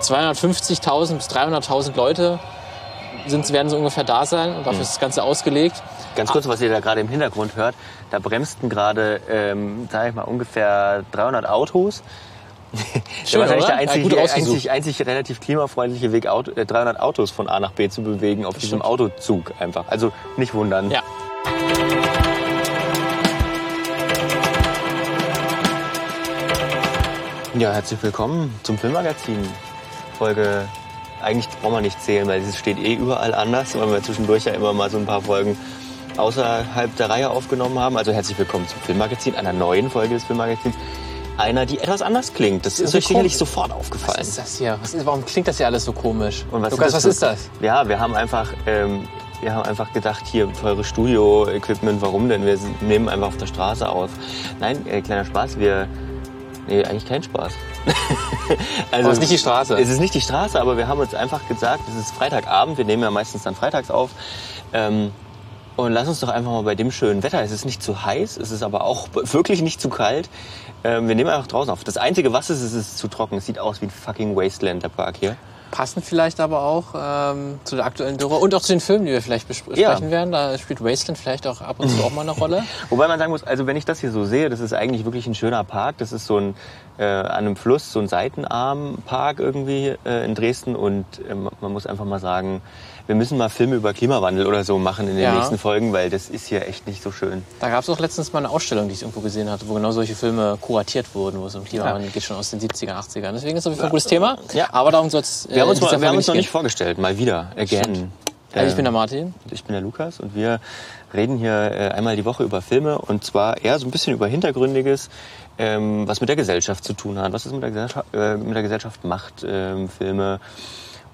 250.000 bis 300.000 Leute sind, werden so ungefähr da sein und dafür ist das Ganze ausgelegt. Ganz kurz, was ihr da gerade im Hintergrund hört, da bremsten gerade, ähm, sag ich mal, ungefähr 300 Autos. Schön, wahrscheinlich oder? der Ja, einzige, gut rausgesucht. einzig, einzig relativ klimafreundliche Weg, Auto, äh, 300 Autos von A nach B zu bewegen auf diesem stimmt. Autozug einfach. Also nicht wundern. Ja. Ja, herzlich willkommen zum Filmmagazin. Folge, eigentlich braucht man nicht zählen, weil es steht eh überall anders, weil wir zwischendurch ja immer mal so ein paar Folgen außerhalb der Reihe aufgenommen haben. Also herzlich willkommen zum Filmmagazin, einer neuen Folge des Filmmagazins. Einer, die etwas anders klingt. Das ist euch sicherlich sofort Was aufgefallen. ist das hier? Was ist, warum klingt das hier alles so komisch? Und was Lukas, was für- ist das? Ja, wir haben einfach, ähm, wir haben einfach gedacht, hier teure Studio-Equipment, warum denn? Wir nehmen einfach auf der Straße auf. Nein, äh, kleiner Spaß, wir, nee, eigentlich kein Spaß. also, Aber es ist nicht die Straße. Es ist nicht die Straße, aber wir haben uns einfach gesagt, es ist Freitagabend, wir nehmen ja meistens dann freitags auf. Ähm, und lass uns doch einfach mal bei dem schönen Wetter. Es ist nicht zu heiß, es ist aber auch wirklich nicht zu kalt. Ähm, wir nehmen einfach draußen auf. Das Einzige, was es ist, ist zu trocken. Es sieht aus wie ein fucking Wasteland, der Park hier. Passend vielleicht aber auch ähm, zu der aktuellen Dürre und auch zu den Filmen, die wir vielleicht bespr- Ja. besprechen werden. Da spielt Wasteland vielleicht auch ab und zu auch mal eine Rolle. Wobei man sagen muss, also wenn ich das hier so sehe, das ist eigentlich wirklich ein schöner Park. Das ist so ein äh, an einem Fluss, so ein Seitenarm-Park irgendwie äh, in Dresden. Und ähm, man muss einfach mal sagen, wir müssen mal Filme über Klimawandel oder so machen in den Ja. nächsten Folgen, weil das ist hier echt nicht so schön. Da gab es auch letztens mal eine Ausstellung, die ich irgendwo gesehen hatte, wo genau solche Filme kuratiert wurden, wo es um Klimawandel geht, schon aus den 70er, 80ern. Deswegen ist es auf jeden Fall ein gutes Thema. Ja. Aber darum soll es äh, Wir haben uns, in dieser mal, wir haben uns noch gehen. nicht vorgestellt, mal wieder, again. Stimmt. Also ich bin der Martin. Ich bin der Lukas und wir reden hier äh, einmal die Woche über Filme und zwar eher so ein bisschen über Hintergründiges, ähm, was mit der Gesellschaft zu tun hat, was es mit der Gesellschaft, äh, mit der Gesellschaft macht, ähm, Filme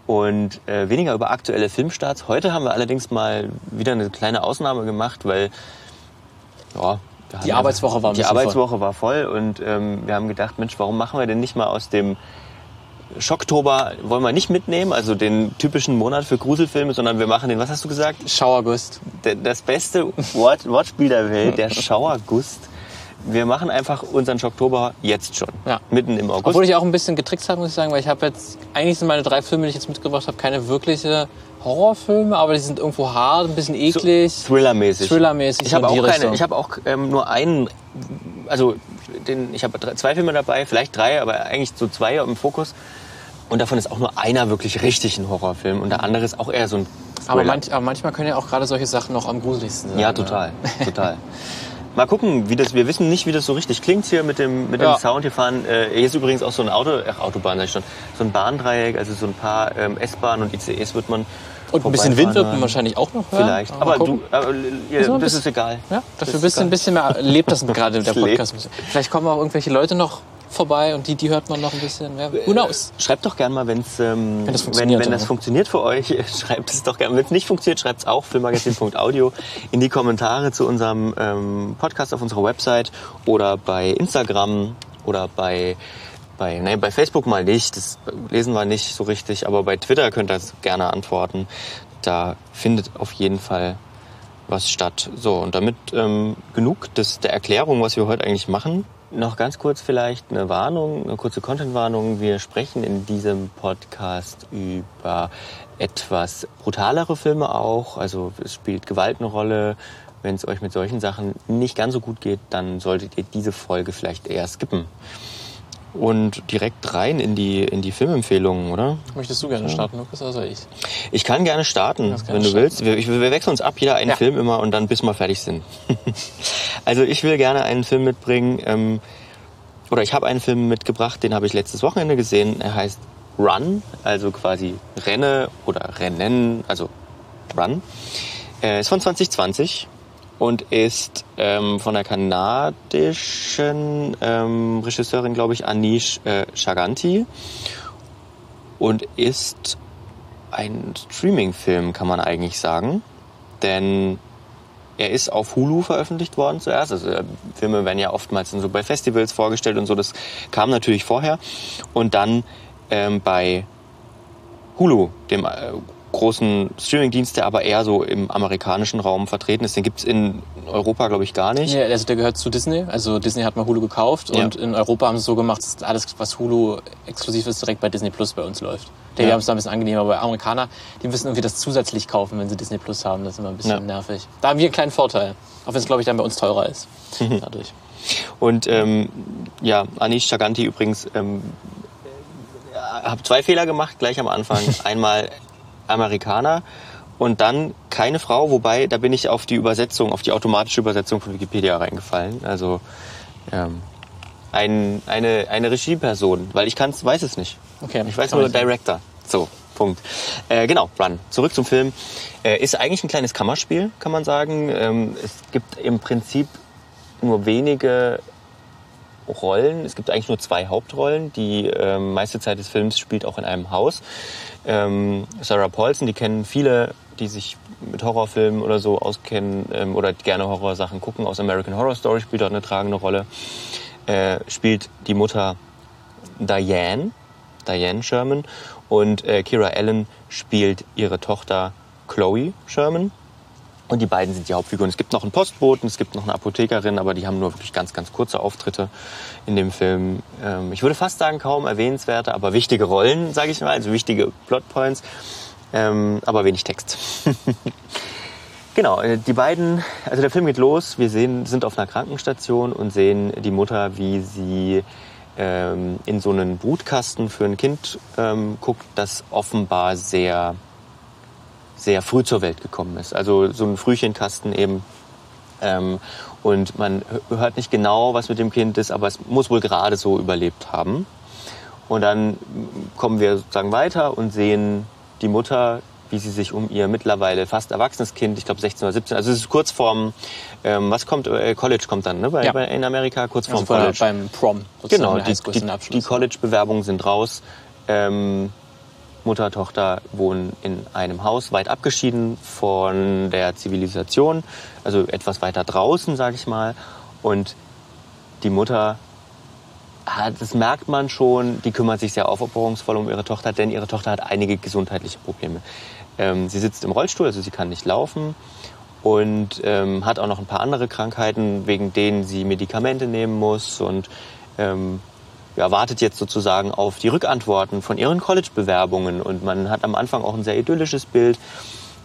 und äh, weniger über aktuelle Filmstarts. Heute haben wir allerdings mal wieder eine kleine Ausnahme gemacht, weil ja, Die Arbeitswoche war ein die bisschen voll. Arbeitswoche war voll und ähm, wir haben gedacht, Mensch, warum machen wir denn nicht mal aus dem Schocktober wollen wir nicht mitnehmen, also den typischen Monat für Gruselfilme, sondern wir machen den, was hast du gesagt? Schauergust. Das beste Wort, Wortspiel der Welt, der Schauergust. Wir machen einfach unseren Schocktober jetzt schon. Ja. Mitten im August. Obwohl ich auch ein bisschen getrickst habe, muss ich sagen, weil ich habe jetzt, eigentlich sind meine drei Filme, die ich jetzt mitgebracht habe, keine wirkliche Horrorfilme, aber die sind irgendwo hart, ein bisschen eklig. Thrillermäßig. Thrillermäßig Ich habe so auch keine, ich habe auch ähm, nur einen, also den, ich habe zwei Filme dabei, vielleicht drei, aber eigentlich so zwei im Fokus. Und davon ist auch nur einer wirklich richtig ein Horrorfilm und der andere ist auch eher so ein aber, manch, aber manchmal können ja auch gerade solche Sachen noch am gruseligsten sein. Ja, ne? total, total. Mal gucken, wie das, wir wissen nicht, wie das so richtig klingt hier mit dem, mit dem Ja. Sound. Hier fahren, äh, hier ist übrigens auch so ein Auto, ach, Autobahn, sag ich schon, so ein Bahndreieck, also so ein paar ähm, S-Bahnen und ICEs wird man Und ein bisschen Wind wird man wahrscheinlich auch noch hören. Vielleicht, Mal aber du, aber, ja, So ein das ist egal. Ja, dafür ist ein bisschen, egal. ein bisschen mehr lebt das gerade der Es lebt. Podcast. Vielleicht kommen auch irgendwelche Leute noch vorbei und die, die hört man noch ein bisschen. Wer, who knows? Schreibt doch gerne mal, wenn's, ähm, Wenn das wenn, funktioniert, wenn das oder? funktioniert für euch, schreibt es doch gerne. Wenn es nicht funktioniert, schreibt es auch filmmagazin.audio in die Kommentare zu unserem ähm, Podcast auf unserer Website oder bei Instagram oder bei bei, nee, bei Facebook mal nicht, das lesen wir nicht so richtig, aber bei Twitter könnt ihr gerne antworten. Da findet auf jeden Fall was statt. So, und damit ähm, genug des, der Erklärung, was wir heute eigentlich machen. Noch ganz kurz vielleicht eine Warnung, eine kurze Content-Warnung. Wir sprechen in diesem Podcast über etwas brutalere Filme auch. Also es spielt Gewalt eine Rolle. Wenn es euch mit solchen Sachen nicht ganz so gut geht, dann solltet ihr diese Folge vielleicht eher skippen. Und direkt rein in die, in die Filmempfehlungen, oder? Möchtest du gerne starten, Lukas, oder soll ich? Ich kann gerne starten, gerne wenn du starten. willst. Wir, wir wechseln uns ab, jeder einen Ja. Film immer und dann bis wir fertig sind. also ich will gerne einen Film mitbringen, ähm, oder ich habe einen Film mitgebracht, den habe ich letztes Wochenende gesehen. Er heißt Run, also quasi Renne oder Rennen, also Run. Er ist von 2020 und ist ähm, von der kanadischen ähm, Regisseurin, glaube ich, Anish äh, Chaganti und ist ein Streaming-Film, kann man eigentlich sagen. Denn er ist auf Hulu veröffentlicht worden zuerst. Also äh, Filme werden ja oftmals so bei Festivals vorgestellt und so. Das kam natürlich vorher. Und dann ähm, bei Hulu, dem äh, großen Streamingdienst, der aber eher so im amerikanischen Raum vertreten ist. Den gibt's in Europa, glaube ich, gar nicht. Ja, also der gehört zu Disney. Also Disney hat mal Hulu gekauft Ja. und in Europa haben sie es so gemacht, dass alles, was Hulu exklusiv ist, direkt bei Disney Plus bei uns läuft. Die Ja. haben es da ein bisschen angenehmer, aber Amerikaner, die müssen irgendwie das zusätzlich kaufen, wenn sie Disney Plus haben. Das ist immer ein bisschen Ja. nervig. Da haben wir einen kleinen Vorteil. Auch wenn es, glaube ich, dann bei uns teurer ist. Mhm. Dadurch. Und ähm, ja, Anish Chaganti übrigens, ähm, habe zwei Fehler gemacht gleich am Anfang. Einmal Amerikaner und dann keine Frau, wobei da bin ich auf die Übersetzung, auf die automatische Übersetzung von Wikipedia reingefallen. Also ähm, ein, eine, eine Regieperson, weil ich kann's, weiß es nicht. Okay, Ich weiß nur. Director. So, Punkt. Äh, genau, Run. Zurück zum Film. Äh, ist eigentlich ein kleines Kammerspiel, kann man sagen. Ähm, es gibt im Prinzip nur wenige Rollen. Es gibt eigentlich nur zwei Hauptrollen. Die ähm, meiste Zeit des Films spielt auch in einem Haus. Ähm, Sarah Paulson, die kennen viele, die sich mit Horrorfilmen oder so auskennen ähm, oder gerne Horrorsachen gucken. Aus American Horror Story spielt dort eine tragende Rolle. Äh, spielt die Mutter Diane, Diane Sherman. Und äh, Kira Allen spielt ihre Tochter Chloe Sherman. Und die beiden sind die Hauptfiguren. Es gibt noch einen Postboten, es gibt noch eine Apothekerin, aber die haben nur wirklich ganz, ganz kurze Auftritte in dem Film. Ähm, ich würde fast sagen, kaum erwähnenswerte, aber wichtige Rollen, sage ich mal, also wichtige Plotpoints, ähm, aber wenig Text. genau, äh, die beiden, also der Film geht los, wir sehen, sind auf einer Krankenstation und sehen die Mutter, wie sie ähm, in so einen Brutkasten für ein Kind ähm, guckt, das offenbar sehr sehr früh zur Welt gekommen ist. Also so ein Frühchenkasten eben. Ähm, und man hö- hört nicht genau, was mit dem Kind ist, aber es muss wohl gerade so überlebt haben. Und dann mm, kommen wir sozusagen weiter und sehen die Mutter, wie sie sich um ihr mittlerweile fast erwachsenes Kind, ich glaube 16 oder 17, also es ist kurz vorm, ähm, was kommt, äh, College kommt dann, ne, bei, Ja. bei, in Amerika, kurz Also vorm vorher College. beim Prom. Genau, die, die, die. College-Bewerbungen sind raus. Ähm, Mutter, Tochter wohnen in einem Haus weit abgeschieden von der Zivilisation, also etwas weiter draußen, sage ich mal. Und die Mutter, das merkt man schon, die kümmert sich sehr aufopferungsvoll um ihre Tochter, denn ihre Tochter hat einige gesundheitliche Probleme. Ähm, sie sitzt im Rollstuhl, also sie kann nicht laufen und ähm, hat auch noch ein paar andere Krankheiten, wegen denen sie Medikamente nehmen muss und ähm, ja, wartet jetzt sozusagen auf die Rückantworten von ihren College-Bewerbungen. Und man hat am Anfang auch ein sehr idyllisches Bild.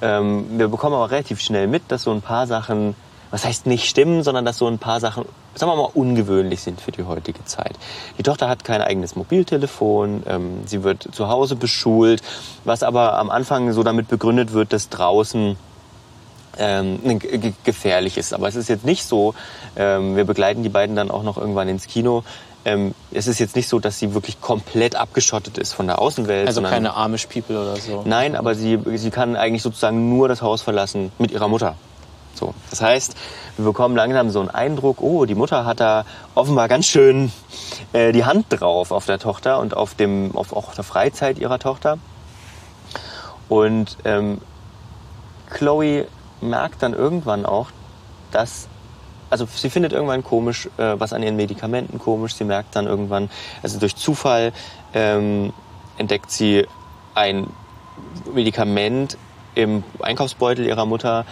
Ähm, wir bekommen aber relativ schnell mit, dass so ein paar Sachen, was heißt nicht stimmen, sondern dass so ein paar Sachen, sagen wir mal, ungewöhnlich sind für die heutige Zeit. Die Tochter hat kein eigenes Mobiltelefon, ähm, sie wird zu Hause beschult, was aber am Anfang so damit begründet wird, dass draußen ähm, ge- ge- gefährlich ist. Aber es ist jetzt nicht so, ähm, wir begleiten die beiden dann auch noch irgendwann ins Kino. Ähm, es ist jetzt nicht so, dass sie wirklich komplett abgeschottet ist von der Außenwelt. Also sondern- keine Amish People oder so. Nein, aber sie, sie kann eigentlich sozusagen nur das Haus verlassen mit ihrer Mutter. So. Das heißt, wir bekommen langsam so einen Eindruck, oh, die Mutter hat da offenbar ganz schön äh, die Hand drauf auf der Tochter und auf, dem, auf, auch auf der Freizeit ihrer Tochter. Und ähm, Chloe merkt dann irgendwann auch, dass also sie findet irgendwann komisch, äh, was an ihren Medikamenten komisch. Sie merkt dann irgendwann, also durch Zufall ähm, entdeckt sie ein Medikament im Einkaufsbeutel ihrer Mutter,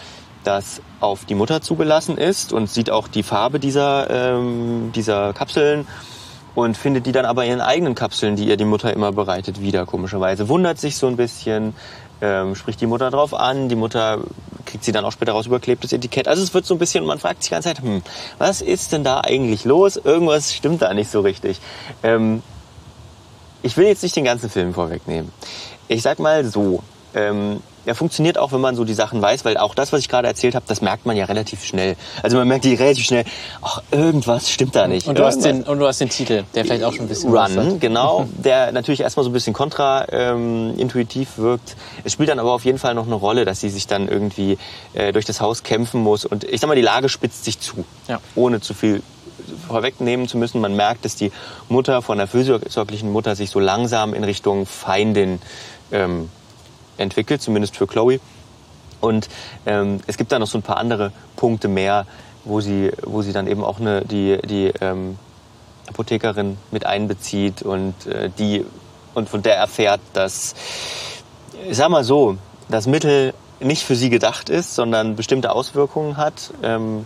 das auf die Mutter zugelassen ist und sieht auch die Farbe dieser, ähm, dieser Kapseln und findet die dann aber in ihren eigenen Kapseln, die ihr die Mutter immer bereitet, wieder komischerweise. Wundert sich so ein bisschen, ähm, spricht die Mutter drauf an, die Mutter kriegt sie dann auch später raus, überklebt das Etikett. Also es wird so ein bisschen, man fragt sich die ganze Zeit, hm, was ist denn da eigentlich los? Irgendwas stimmt da nicht so richtig. Ähm, ich will jetzt nicht den ganzen Film vorwegnehmen. Ich sag mal so, ähm, er funktioniert auch, wenn man so die Sachen weiß, weil auch das, was ich gerade erzählt habe, das merkt man ja relativ schnell. Also man merkt die relativ schnell, ach, irgendwas stimmt da nicht. Und du, hast den, und du hast den Titel, der vielleicht auch schon ein bisschen Run, genau, der natürlich erstmal so ein bisschen kontra-intuitiv wirkt. Es spielt dann aber auf jeden Fall noch eine Rolle, dass sie sich dann irgendwie äh, durch das Haus kämpfen muss. Und ich sag mal, die Lage spitzt sich zu, Ja. ohne zu viel vorwegnehmen zu müssen. Man merkt, dass die Mutter von der fürsorglichen Mutter sich so langsam in Richtung Feindin ähm, entwickelt, zumindest für Chloe. Und ähm, es gibt da noch so ein paar andere Punkte mehr, wo sie, wo sie dann eben auch eine, die, die ähm, Apothekerin mit einbezieht und äh, die und von der erfährt, dass, ich sag mal so, das Mittel nicht für sie gedacht ist, sondern bestimmte Auswirkungen hat, ähm,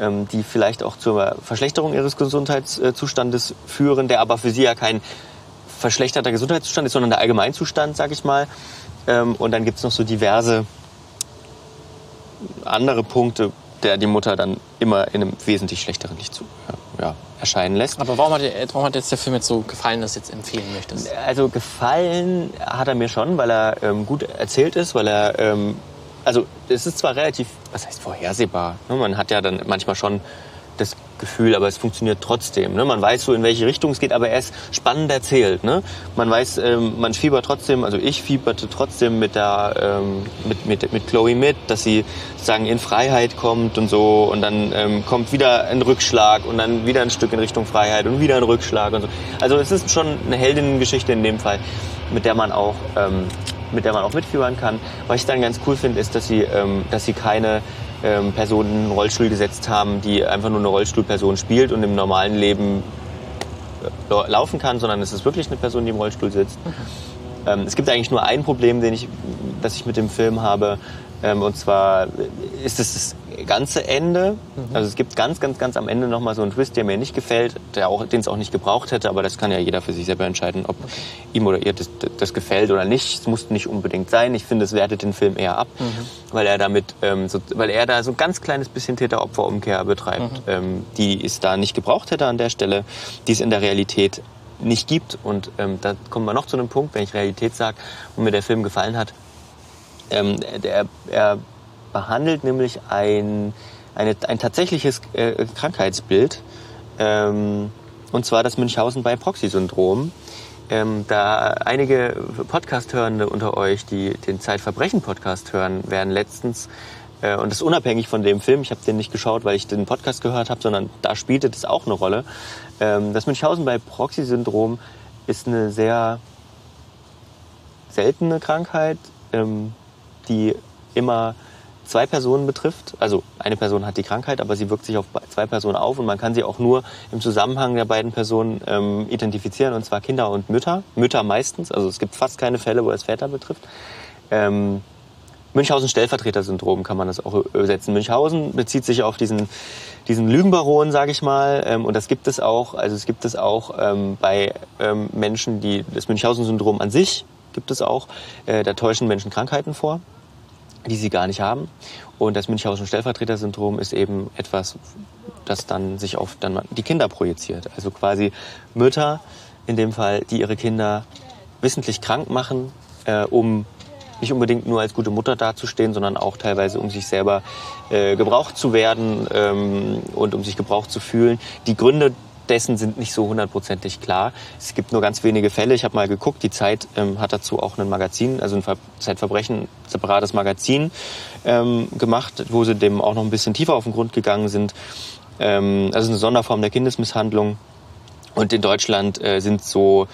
ähm, die vielleicht auch zur Verschlechterung ihres Gesundheitszustandes führen, der aber für sie ja kein verschlechterter Gesundheitszustand ist, sondern der Allgemeinzustand, sag ich mal. Ähm, und dann gibt's noch so diverse andere Punkte, der die Mutter dann immer in einem wesentlich schlechteren Licht zu, ja, erscheinen lässt. Aber warum hat, dir, warum hat jetzt der Film jetzt so gefallen, dass du jetzt empfehlen möchtest? Also gefallen hat er mir schon, weil er ähm, gut erzählt ist, weil er ähm, also es ist zwar relativ, was heißt vorhersehbar. Ne? Man hat ja dann manchmal schon das Gefühl, aber es funktioniert trotzdem. Ne? Man weiß so, in welche Richtung es geht, aber er ist spannend erzählt. Ne? Man weiß, ähm, man fiebert trotzdem, also ich fieberte trotzdem mit der, ähm, mit, mit, mit Chloe mit, dass sie sozusagen in Freiheit kommt und so und dann ähm, kommt wieder ein Rückschlag und dann wieder ein Stück in Richtung Freiheit und wieder ein Rückschlag und so. Also es ist schon eine Heldinnengeschichte in dem Fall, mit der man auch, ähm, mit der man auch mitfiebern kann. Was ich dann ganz cool finde, ist, dass sie, ähm, dass sie keine ähm, Personen in einen Rollstuhl gesetzt haben, die einfach nur eine Rollstuhlperson spielt und im normalen Leben äh, laufen kann, sondern es ist wirklich eine Person, die im Rollstuhl sitzt. Mhm. Ähm, es gibt eigentlich nur ein Problem, den ich, das ich mit dem Film habe. Ähm, und zwar ist es ganze Ende. Mhm. Also es gibt ganz, ganz, ganz am Ende nochmal so einen Twist, der mir nicht gefällt, der auch, den es auch nicht gebraucht hätte, aber das kann ja jeder für sich selber entscheiden, ob okay. ihm oder ihr das, das, gefällt oder nicht. Es muss nicht unbedingt sein. Ich finde, es wertet den Film eher ab, mhm. weil er damit, ähm, so, weil er da so ein ganz kleines bisschen Täter-Opfer-Umkehr betreibt, mhm. ähm, die es da nicht gebraucht hätte an der Stelle, die es in der Realität nicht gibt. Und ähm, da kommen wir noch zu einem Punkt, wenn ich Realität sage und mir der Film gefallen hat, ähm, der, er behandelt nämlich ein, eine, ein tatsächliches äh, Krankheitsbild, ähm, und zwar das Münchhausen bei Proxy-Syndrom. Ähm, da einige Podcast-Hörende unter euch, die den Zeitverbrechen-Podcast hören, werden letztens, äh, und das ist unabhängig von dem Film, ich habe den nicht geschaut, weil ich den Podcast gehört habe, sondern da spielte das auch eine Rolle. Ähm, das Münchhausen bei Proxy-Syndrom ist eine sehr seltene Krankheit, ähm, die immer zwei Personen betrifft. Also eine Person hat die Krankheit, aber sie wirkt sich auf zwei Personen auf und man kann sie auch nur im Zusammenhang der beiden Personen ähm, identifizieren, und zwar Kinder und Mütter. Mütter meistens, also es gibt fast keine Fälle, wo es Väter betrifft. Ähm, Münchhausen-Stellvertreter-Syndrom kann man das auch übersetzen. Münchhausen bezieht sich auf diesen, diesen Lügenbaron, sage ich mal, ähm, und das gibt es auch. Also es gibt es auch ähm, bei ähm, Menschen, die das Münchhausen-Syndrom an sich gibt es auch. Äh, da täuschen Menschen Krankheiten vor die sie gar nicht haben. Und das Münchhausen-Stellvertreter-Syndrom ist eben etwas, das dann sich auf dann die Kinder projiziert. Also quasi Mütter, in dem Fall, die ihre Kinder wissentlich krank machen, äh, um nicht unbedingt nur als gute Mutter dazustehen, sondern auch teilweise um sich selber äh, gebraucht zu werden ähm, und um sich gebraucht zu fühlen. Die Gründe dessen sind nicht so hundertprozentig klar. Es gibt nur ganz wenige Fälle. Ich habe mal geguckt, die Zeit ähm, hat dazu auch ein Magazin, also ein Ver Zeitverbrechen, separates Magazin ähm, gemacht, wo sie dem auch noch ein bisschen tiefer auf den Grund gegangen sind. Ähm, also eine Sonderform der Kindesmisshandlung. Und in Deutschland äh, sind so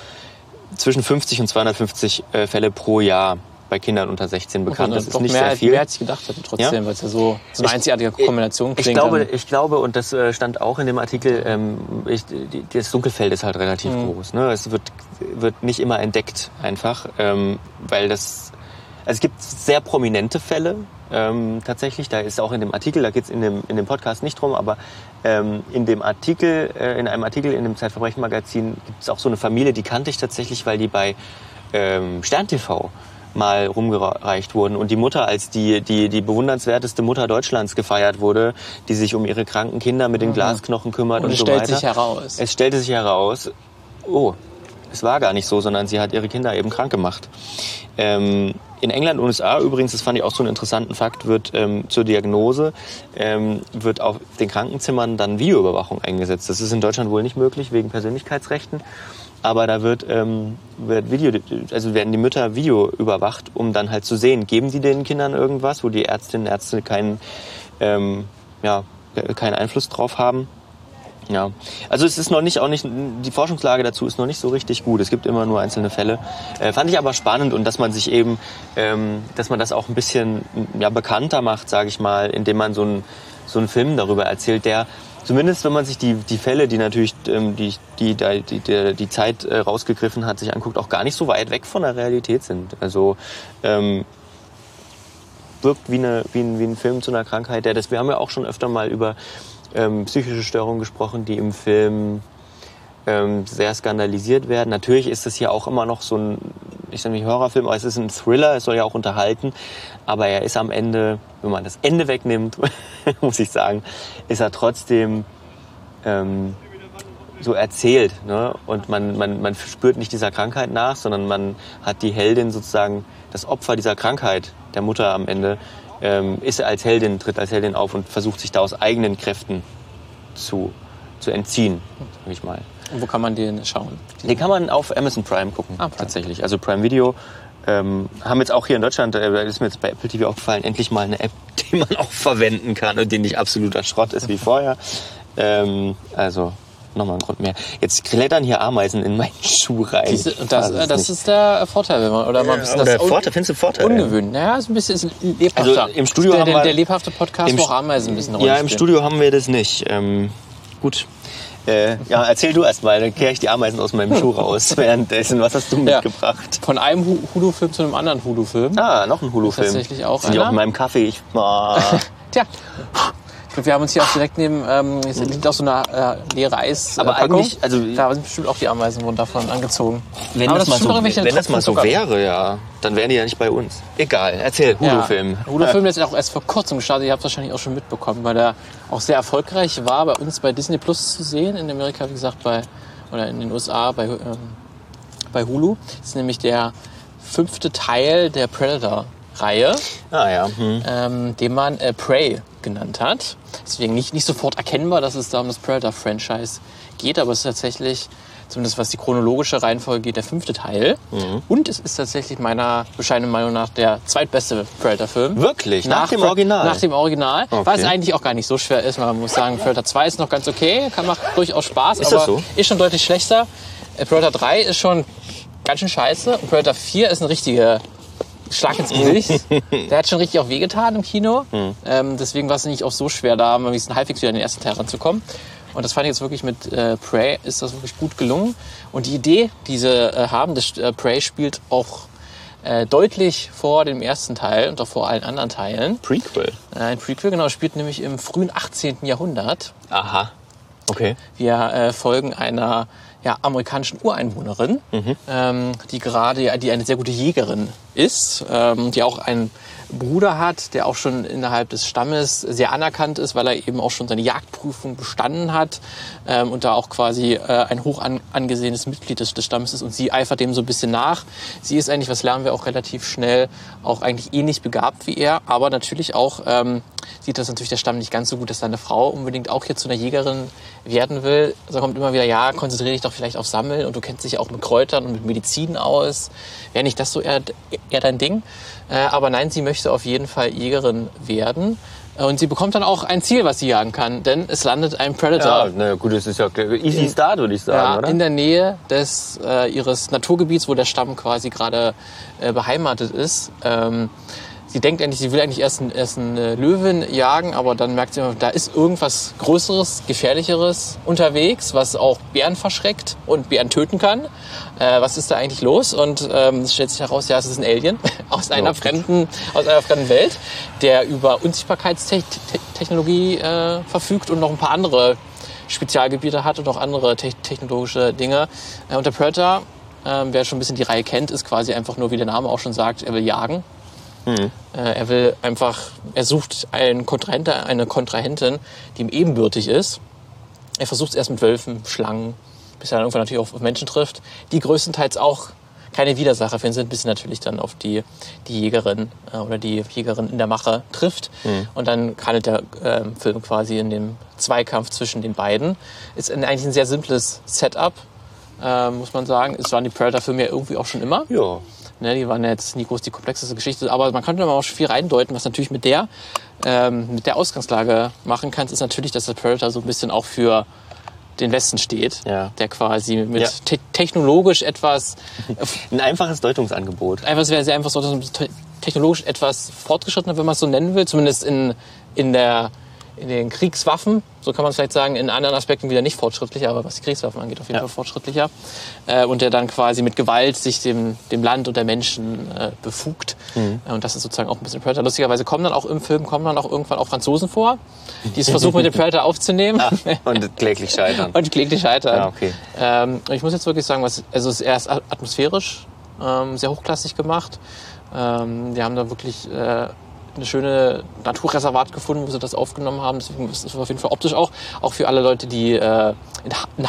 zwischen 50 und 250 äh, Fälle pro Jahr bei Kindern unter 16 bekannt. Okay, das ist nicht mehr, sehr viel. Mehr als ich gedacht hätte trotzdem, ja? weil es ja so, so eine ich, einzigartige Kombination klingt. Ich glaube, ich glaube, und das äh, stand auch in dem Artikel, ähm, ich, das Dunkelfeld ist halt relativ mhm. groß. Ne? Es wird, wird nicht immer entdeckt einfach, ähm, weil das, also es gibt sehr prominente Fälle, ähm, tatsächlich. Da ist auch in dem Artikel, da geht es in dem, in dem Podcast nicht drum, aber ähm, in dem Artikel, äh, in einem Artikel in dem Zeitverbrechen-Magazin gibt es auch so eine Familie, die kannte ich tatsächlich, weil die bei ähm, Stern TV mal rumgereicht wurden und die Mutter als die, die, die bewundernswerteste Mutter Deutschlands gefeiert wurde, die sich um ihre kranken Kinder mit den mhm. Glasknochen kümmert und, und so weiter. Es stellte sich heraus. Es stellte sich heraus, oh, es war gar nicht so, sondern sie hat ihre Kinder eben krank gemacht. Ähm, in England und USA übrigens, das fand ich auch so einen interessanten Fakt, wird ähm, zur Diagnose ähm, wird auf den Krankenzimmern dann Videoüberwachung eingesetzt. Das ist in Deutschland wohl nicht möglich wegen Persönlichkeitsrechten aber da wird, ähm, wird Video, also werden die Mütter Video überwacht, um dann halt zu sehen, geben sie den Kindern irgendwas, wo die Ärztinnen und Ärzte keinen, ähm, ja, keinen Einfluss drauf haben. Ja, also es ist noch nicht, auch nicht, die Forschungslage dazu ist noch nicht so richtig gut. Es gibt immer nur einzelne Fälle. Äh, fand ich aber spannend und dass man sich eben, ähm, dass man das auch ein bisschen ja, bekannter macht, sage ich mal, indem man so einen so einen Film darüber erzählt, der zumindest wenn man sich die, die Fälle, die natürlich ähm, die, die, die, die, die Zeit äh, rausgegriffen hat, sich anguckt, auch gar nicht so weit weg von der Realität sind. Also ähm, wirkt wie, eine, wie, ein, wie ein Film zu einer Krankheit. Der das, wir haben ja auch schon öfter mal über ähm, psychische Störungen gesprochen, die im Film ähm, sehr skandalisiert werden. Natürlich ist es ja auch immer noch so ein, ich sage nicht Horrorfilm, aber es ist ein Thriller, es soll ja auch unterhalten. Aber er ist am Ende, wenn man das Ende wegnimmt, muss ich sagen, ist er trotzdem ähm, so erzählt. Ne? Und man, man, man spürt nicht dieser Krankheit nach, sondern man hat die Heldin sozusagen, das Opfer dieser Krankheit, der Mutter am Ende, ähm, ist als Heldin, tritt als Heldin auf und versucht sich da aus eigenen Kräften zu, zu entziehen, sag ich mal. Und wo kann man den schauen? Den kann man auf Amazon Prime gucken, Ah, Prime. tatsächlich. Also Prime Video. Ähm, haben jetzt auch hier in Deutschland, äh, ist mir jetzt bei Apple TV aufgefallen, endlich mal eine App, die man auch verwenden kann und die nicht absoluter Schrott ist wie vorher. Ähm, also nochmal ein Grund mehr. Jetzt klettern hier Ameisen in meinen Schuh rein. Diese, das, es das ist der Vorteil, wenn man, oder man ein bisschen Oder Vorteil, findest du Vorteil? ungewöhnt. Naja, ist ein bisschen ist lebhafter. Also im Studio der, haben wir- der lebhafte Podcast, Im wo Ameisen ein bisschen Ja, im. Studio haben wir das nicht. Ähm, gut. Äh, ja, erzähl du erst mal, dann kehre ich die Ameisen aus meinem Schuh raus. Währenddessen, was hast du Ja. mitgebracht? Von einem Hu- Hulu-Film zu einem anderen Hulu-Film. Ah, noch ein Hulu-Film. Tatsächlich auch Sind die auch in meinem Kaffee? Ich, ah. Tja. Wir haben uns hier auch direkt neben, ähm, es liegt auch so eine äh, leere Eis. Aber äh, Packung. eigentlich, also- da sind bestimmt auch die Ameisen davon angezogen. Wenn Aber das, mal so, wenn das mal so wäre, ja, dann wären die ja nicht bei uns. Egal, erzähl, Hulu-Film. Ja. Hulu-Film ist auch erst vor kurzem gestartet. Ihr habt es wahrscheinlich auch schon mitbekommen, weil der auch sehr erfolgreich war, bei uns bei Disney Plus zu sehen. In Amerika, wie gesagt, bei, oder in den USA bei, ähm, bei Hulu. Das ist nämlich der fünfte Teil der Predator-Reihe, Ah ja, hm. ähm, den man äh, Prey genannt hat. Deswegen nicht, nicht sofort erkennbar, dass es da um das Predator-Franchise geht, aber es ist tatsächlich, zumindest was die chronologische Reihenfolge geht, der fünfte Teil. Mhm. Und es ist tatsächlich meiner bescheidenen Meinung nach der zweitbeste Predator-Film. Wirklich? Nach dem Pre- Original? Nach dem Original. Okay. Was eigentlich auch gar nicht so schwer ist. Man muss sagen, Predator 2 ist noch ganz okay, kann macht durchaus Spaß, Ist aber das so? ist schon deutlich schlechter. Äh, Predator 3 ist schon ganz schön scheiße und Predator 4 ist eine richtige Schlag ins Gesicht. Der hat schon richtig auch wehgetan im Kino. Hm. Ähm, deswegen war es nicht auch so schwer, da mal wenigstens halbwegs wieder in den ersten Teil ranzukommen. Und das fand ich jetzt wirklich mit äh, Prey ist das wirklich gut gelungen. Und die Idee, die sie äh, haben, das äh, Prey spielt auch äh, deutlich vor dem ersten Teil und auch vor allen anderen Teilen. Prequel. Äh, ein Prequel, genau, spielt nämlich im frühen 18. Jahrhundert. Aha. Okay. Wir äh, folgen einer ja, amerikanischen Ureinwohnerin, ähm, die gerade ja, die eine sehr gute Jägerin ist, ähm, die auch einen Bruder hat, der auch schon innerhalb des Stammes sehr anerkannt ist, weil er eben auch schon seine Jagdprüfung bestanden hat ähm, und da auch quasi äh, ein hoch an, angesehenes Mitglied des, des Stammes ist und sie eifert dem so ein bisschen nach. Sie ist eigentlich, was lernen wir auch relativ schnell, auch eigentlich ähnlich begabt wie er, aber natürlich auch ähm, sieht das natürlich der Stamm nicht ganz so gut, dass seine Frau unbedingt auch hier zu einer Jägerin werden will. Da kommt immer wieder, ja, konzentriere dich doch vielleicht auf Sammeln und du kennst dich auch mit Kräutern und mit Medizin aus. Wäre nicht das so eher, eher dein Ding? Äh, aber nein, sie möchte auf jeden Fall Jägerin werden. Äh, Und sie bekommt dann auch ein Ziel, was sie jagen kann, denn es landet ein Predator Ja, na gut, das ist ja easy start, würde ich sagen, ja, oder? in der Nähe des äh, ihres Naturgebiets, wo der Stamm quasi gerade äh, beheimatet ist. Ähm, sie denkt eigentlich, sie will eigentlich erst, einen- erst einen äh, Löwen jagen, aber dann merkt sie, da ist irgendwas Größeres, Gefährlicheres unterwegs, was auch Bären verschreckt und Bären töten kann. Äh, was ist da eigentlich los? Und ähm, es stellt sich heraus, ja, es ist ein Alien aus einer Ja. fremden, aus einer fremden Welt, der über Unsichtbarkeitstechnologie äh, verfügt und noch ein paar andere Spezialgebiete hat und auch andere te technologische Dinge. Äh, und der Predator, ähm, wer schon ein bisschen die Reihe kennt, ist quasi einfach nur, wie der Name auch schon sagt, er will jagen. Äh, er will einfach, er sucht einen Kontrahenten, eine Kontrahentin, die ihm ebenbürtig ist. Er versucht es erst mit Wölfen, Schlangen, bis er dann irgendwann natürlich auf Menschen trifft, die größtenteils auch keine Widersacher für ihn sind, bis sie natürlich dann auf die, die Jägerin äh, oder die Jägerin in der Mache trifft. Und dann handelt der ähm, Film quasi in dem Zweikampf zwischen den beiden. Ist ein, eigentlich ein sehr simples Setup, äh, muss man sagen. Es waren die Predator-Filme ja irgendwie auch schon immer. Ja. Ne, die waren jetzt nie groß die komplexeste Geschichte, aber man kann da auch viel reindeuten, was natürlich mit der, ähm, mit der Ausgangslage machen kannst, ist natürlich, dass der Predator so ein bisschen auch für den Westen steht, Ja. der quasi mit Ja. te technologisch etwas, Ein einfaches Deutungsangebot. einfach sehr, sehr einfach technologisch etwas fortgeschrittener, wenn man es so nennen will, zumindest in, in der in den Kriegswaffen, so kann man es vielleicht sagen, in anderen Aspekten wieder nicht fortschrittlicher, aber was die Kriegswaffen angeht, auf jeden Ja. Fall fortschrittlicher. Äh, und der dann quasi mit Gewalt sich dem, dem Land und der Menschen äh, befugt. Äh, Und das ist sozusagen auch ein bisschen Predator. Lustigerweise kommen dann auch im Film kommen dann auch irgendwann auch Franzosen vor, die es versuchen mit dem Predator aufzunehmen. Und kläglich scheitern. Und kläglich scheitern. Ja, okay. Ähm, ich muss jetzt wirklich sagen, was, also es ist erst atmosphärisch ähm, sehr hochklassig gemacht. Ähm, wir haben da wirklich äh, eine schöne Naturreservat gefunden, wo sie das aufgenommen haben. Deswegen ist es auf jeden Fall optisch auch, auch für alle Leute, die äh, einen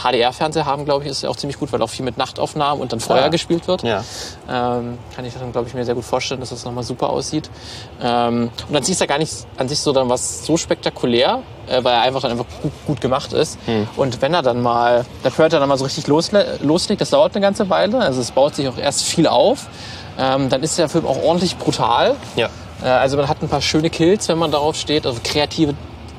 HDR-Fernseher haben, glaube ich, ist es ja auch ziemlich gut, weil auch viel mit Nachtaufnahmen und dann Feuer Ah. gespielt wird. Ja. Ähm, kann ich dann, glaube ich, mir sehr gut vorstellen, dass das nochmal super aussieht. Ähm, und an sich ist ja gar nicht an sich so dann was so spektakulär, äh, weil er einfach dann einfach gut, gut gemacht ist. Und wenn er dann mal, der Predator dann mal so richtig losle loslegt, das dauert eine ganze Weile, also es baut sich auch erst viel auf, ähm, dann ist der Film auch ordentlich brutal. Ja. Äh, also man hat ein paar schöne Kills, wenn man darauf steht, also kreative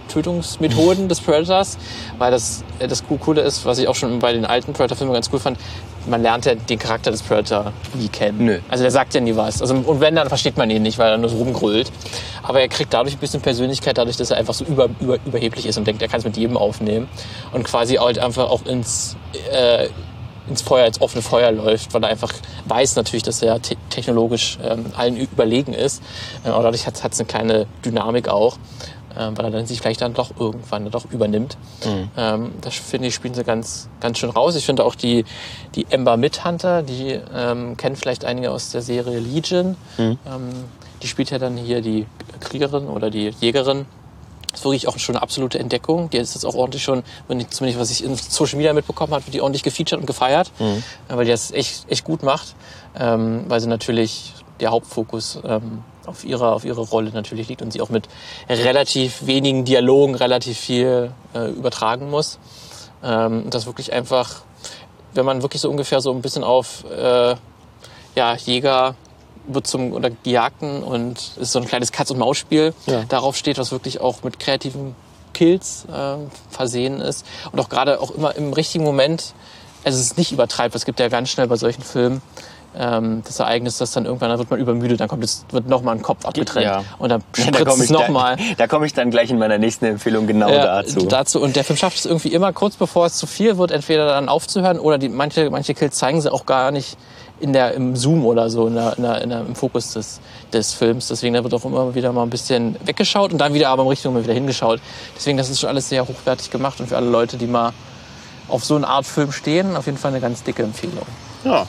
Tötungsmethoden des Predators, weil das äh, das Coole ist, was ich auch schon bei den alten Predator-Filmen ganz cool fand, man lernt ja den Charakter des Predator nie kennen. Nö. Also der sagt ja nie was. Also, und wenn, dann versteht man ihn nicht, weil er nur so rumgrölt. Aber er kriegt dadurch ein bisschen Persönlichkeit, dadurch, dass er einfach so über, über, überheblich ist und denkt, er kann es mit jedem aufnehmen. Und quasi halt einfach auch ins, äh, ins Feuer, ins offene Feuer läuft, weil er einfach weiß natürlich, dass er te technologisch ähm, allen überlegen ist. Äh, aber dadurch hat es eine kleine Dynamik auch, ähm, weil er dann sich vielleicht dann doch irgendwann dann doch übernimmt. Ähm, das finde ich, spielen sie ganz, ganz schön raus. Ich finde auch die, die Ember Midhunter, die ähm, kennen vielleicht einige aus der Serie Legion. Ähm, die spielt ja dann hier die Kriegerin oder die Jägerin. Das ist wirklich auch schon eine absolute Entdeckung. Die ist jetzt auch ordentlich schon, wenn ich, zumindest was ich in Social Media mitbekommen habe, wird die ordentlich gefeatured und gefeiert, äh, weil die das echt, echt gut macht, ähm, weil sie natürlich der Hauptfokus ähm, auf ihre, auf ihre Rolle natürlich liegt und sie auch mit relativ wenigen Dialogen relativ viel äh, übertragen muss. Ähm, und das wirklich einfach, wenn man wirklich so ungefähr so ein bisschen auf äh, ja, Jäger wird zum oder Gejagten und es ist so ein kleines Katz-und-Maus-Spiel Ja. darauf steht, was wirklich auch mit kreativen Kills ähm, versehen ist und auch gerade auch immer im richtigen Moment, also es ist nicht übertreibt, es gibt ja ganz schnell bei solchen Filmen ähm, das Ereignis, dass dann irgendwann, dann wird man übermüdet, dann kommt es, wird nochmal ein Kopf abgetrennt Ja. und dann Da spritzt komme es ich, nochmal. da, da komm ich dann gleich in meiner nächsten Empfehlung genau Ja, dazu. dazu. Und der Film schafft es irgendwie immer kurz bevor es zu viel wird, entweder dann aufzuhören oder die, manche, manche Kills zeigen sie auch gar nicht in der, im Zoom oder so, in der, in der, in der, im Fokus des, des Films. Deswegen da wird auch immer wieder mal ein bisschen weggeschaut und dann wieder aber im richtigen Moment wieder hingeschaut. Deswegen, das ist schon alles sehr hochwertig gemacht und für alle Leute, die mal auf so eine Art Film stehen, auf jeden Fall eine ganz dicke Empfehlung. Ja.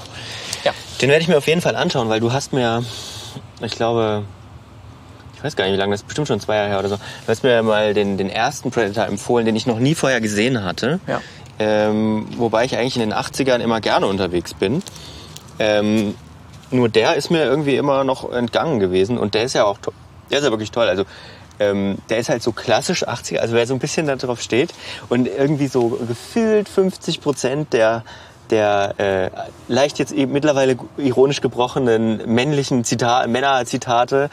Ja. Den werde ich mir auf jeden Fall anschauen, weil du hast mir, ich glaube, ich weiß gar nicht, wie lange, das ist bestimmt schon zwei Jahre her oder so, du hast mir mal den, den ersten Predator empfohlen, den ich noch nie vorher gesehen hatte. Ja. Ähm, wobei ich eigentlich in den 80ern immer gerne unterwegs bin. Ähm, nur der ist mir irgendwie immer noch entgangen gewesen und der ist ja auch, der ist ja wirklich toll. Also ähm, der ist halt so klassisch 80er, also wer so ein bisschen da drauf steht und irgendwie so gefühlt 50 Prozent der der äh, leicht jetzt eben mittlerweile ironisch gebrochenen männlichen Zita Männer-Zitate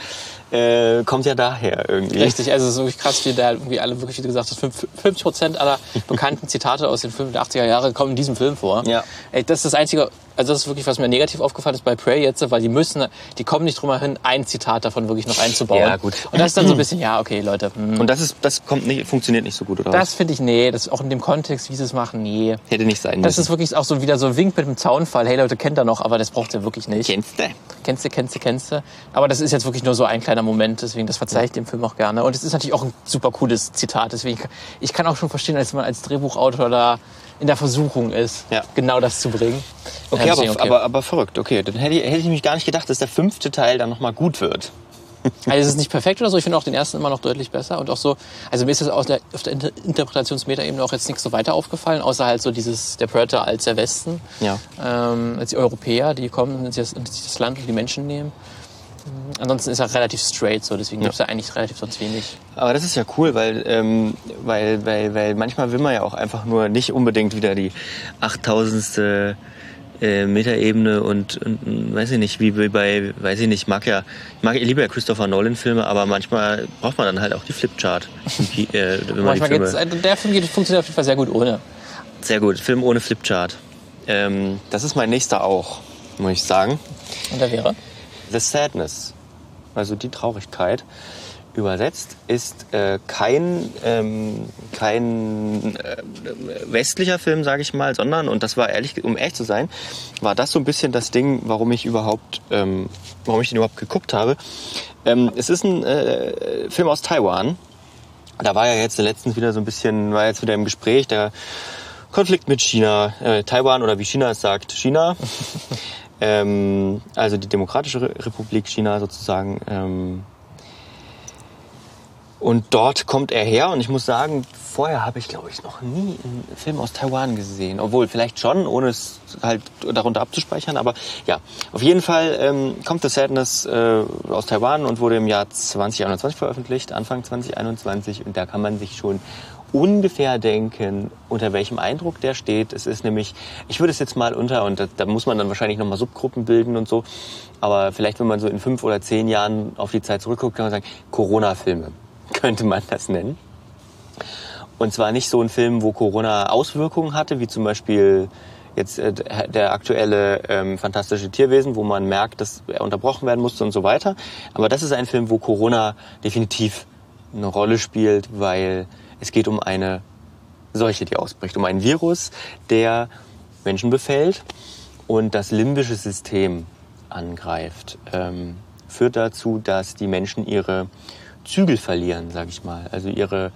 äh, kommt ja daher irgendwie. Richtig, also es ist wirklich krass, wie da irgendwie alle wirklich, wie du gesagt hast, 50 Prozent aller bekannten Zitate aus den Filmen der 80er Jahre kommen in diesem Film vor. Ja. Ey, das ist das Einzige, also das ist wirklich, was mir negativ aufgefallen ist bei Prey jetzt, weil die müssen, die kommen nicht drum hin, ein Zitat davon wirklich noch einzubauen. Ja, gut. Und das ist dann so ein bisschen, ja, okay, Leute. hm. Und das ist, das kommt nicht, funktioniert nicht so gut, oder? Das finde ich, nee, das auch in dem Kontext, wie sie es machen, nee. Hätte nicht sein Das müssen. ist wirklich auch so wieder so ein Wink mit dem Zaunfall. Hey Leute, kennt ihr noch, aber das braucht ihr wirklich nicht. Kennst du? Kennst du, kennst du, kennst du. Aber das ist jetzt wirklich nur so ein kleiner Moment, deswegen das verzeihe ich dem Film auch gerne. Und es ist natürlich auch ein super cooles Zitat, deswegen ich kann auch schon verstehen, dass man als Drehbuchautor da in der Versuchung ist, Ja. genau das zu bringen. Okay, aber, deswegen aber, aber verrückt. Okay, dann hätte, ich- hätte ich mich gar nicht gedacht, dass der fünfte Teil dann nochmal gut wird. Also es ist nicht perfekt oder so, ich finde auch den ersten immer noch deutlich besser und auch so, also mir ist das aus der, auf der Inter- Interpretationsmetaebene auch jetzt nichts so weiter aufgefallen, außer halt so dieses, der Predator als der Westen, Ja. ähm, als die Europäer, die kommen und sich das, und sich das Land und die Menschen nehmen. Ansonsten ist er relativ straight so, deswegen Ja. gibt's da eigentlich relativ sonst wenig. Aber das ist ja cool, weil, ähm, weil, weil, weil manchmal will man ja auch einfach nur nicht unbedingt wieder die 8000. Äh, Metaebene und, und und weiß ich nicht, wie bei, weiß ich nicht, ich mag ja, ich mag, ich liebe ja Christopher Nolan Filme, aber manchmal braucht man dann halt auch die Flipchart. Die, äh, Manchmal die geht's, also der Film geht, funktioniert auf jeden Fall sehr gut ohne. sehr gut, Film ohne Flipchart. Ähm, das ist mein nächster auch, muss ich sagen. Und der wäre? The Sadness, also die Traurigkeit. übersetzt, ist äh, kein, ähm, kein äh, westlicher Film, sage ich mal, sondern, und das war ehrlich, um ehrlich zu sein, war das so ein bisschen das Ding, warum ich überhaupt, ähm, warum ich den überhaupt geguckt habe. Ähm, es ist ein äh, Film aus Taiwan. Da war ja jetzt letztens wieder so ein bisschen, war jetzt wieder im Gespräch der Konflikt mit China, äh, Taiwan oder wie China es sagt, China. ähm, also die Demokratische Republik China sozusagen. Ähm, und dort kommt er her und ich muss sagen, vorher habe ich, glaube ich, noch nie einen Film aus Taiwan gesehen. Obwohl, vielleicht schon, ohne es halt darunter abzuspeichern. Aber ja, auf jeden Fall ähm, kommt The Sadness äh, aus Taiwan und wurde im Jahr 2021 veröffentlicht, Anfang 2021. Und da kann man sich schon ungefähr denken, unter welchem Eindruck der steht. Es ist nämlich, ich würde es jetzt mal unter, und da, da muss man dann wahrscheinlich nochmal Subgruppen bilden und so, aber vielleicht, wenn man so in fünf oder zehn Jahren auf die Zeit zurückguckt, kann man sagen, Corona-Filme könnte man das nennen. Und zwar nicht so ein Film, wo Corona Auswirkungen hatte, wie zum Beispiel jetzt äh, der aktuelle ähm, fantastische Tierwesen, wo man merkt, dass er unterbrochen werden musste und so weiter. Aber das ist ein Film, wo Corona definitiv eine Rolle spielt, weil es geht um eine Seuche, die ausbricht, um einen Virus, der Menschen befällt und das limbische System angreift. Ähm, führt dazu, dass die Menschen ihre Zügel verlieren, sage ich mal. Also ihre,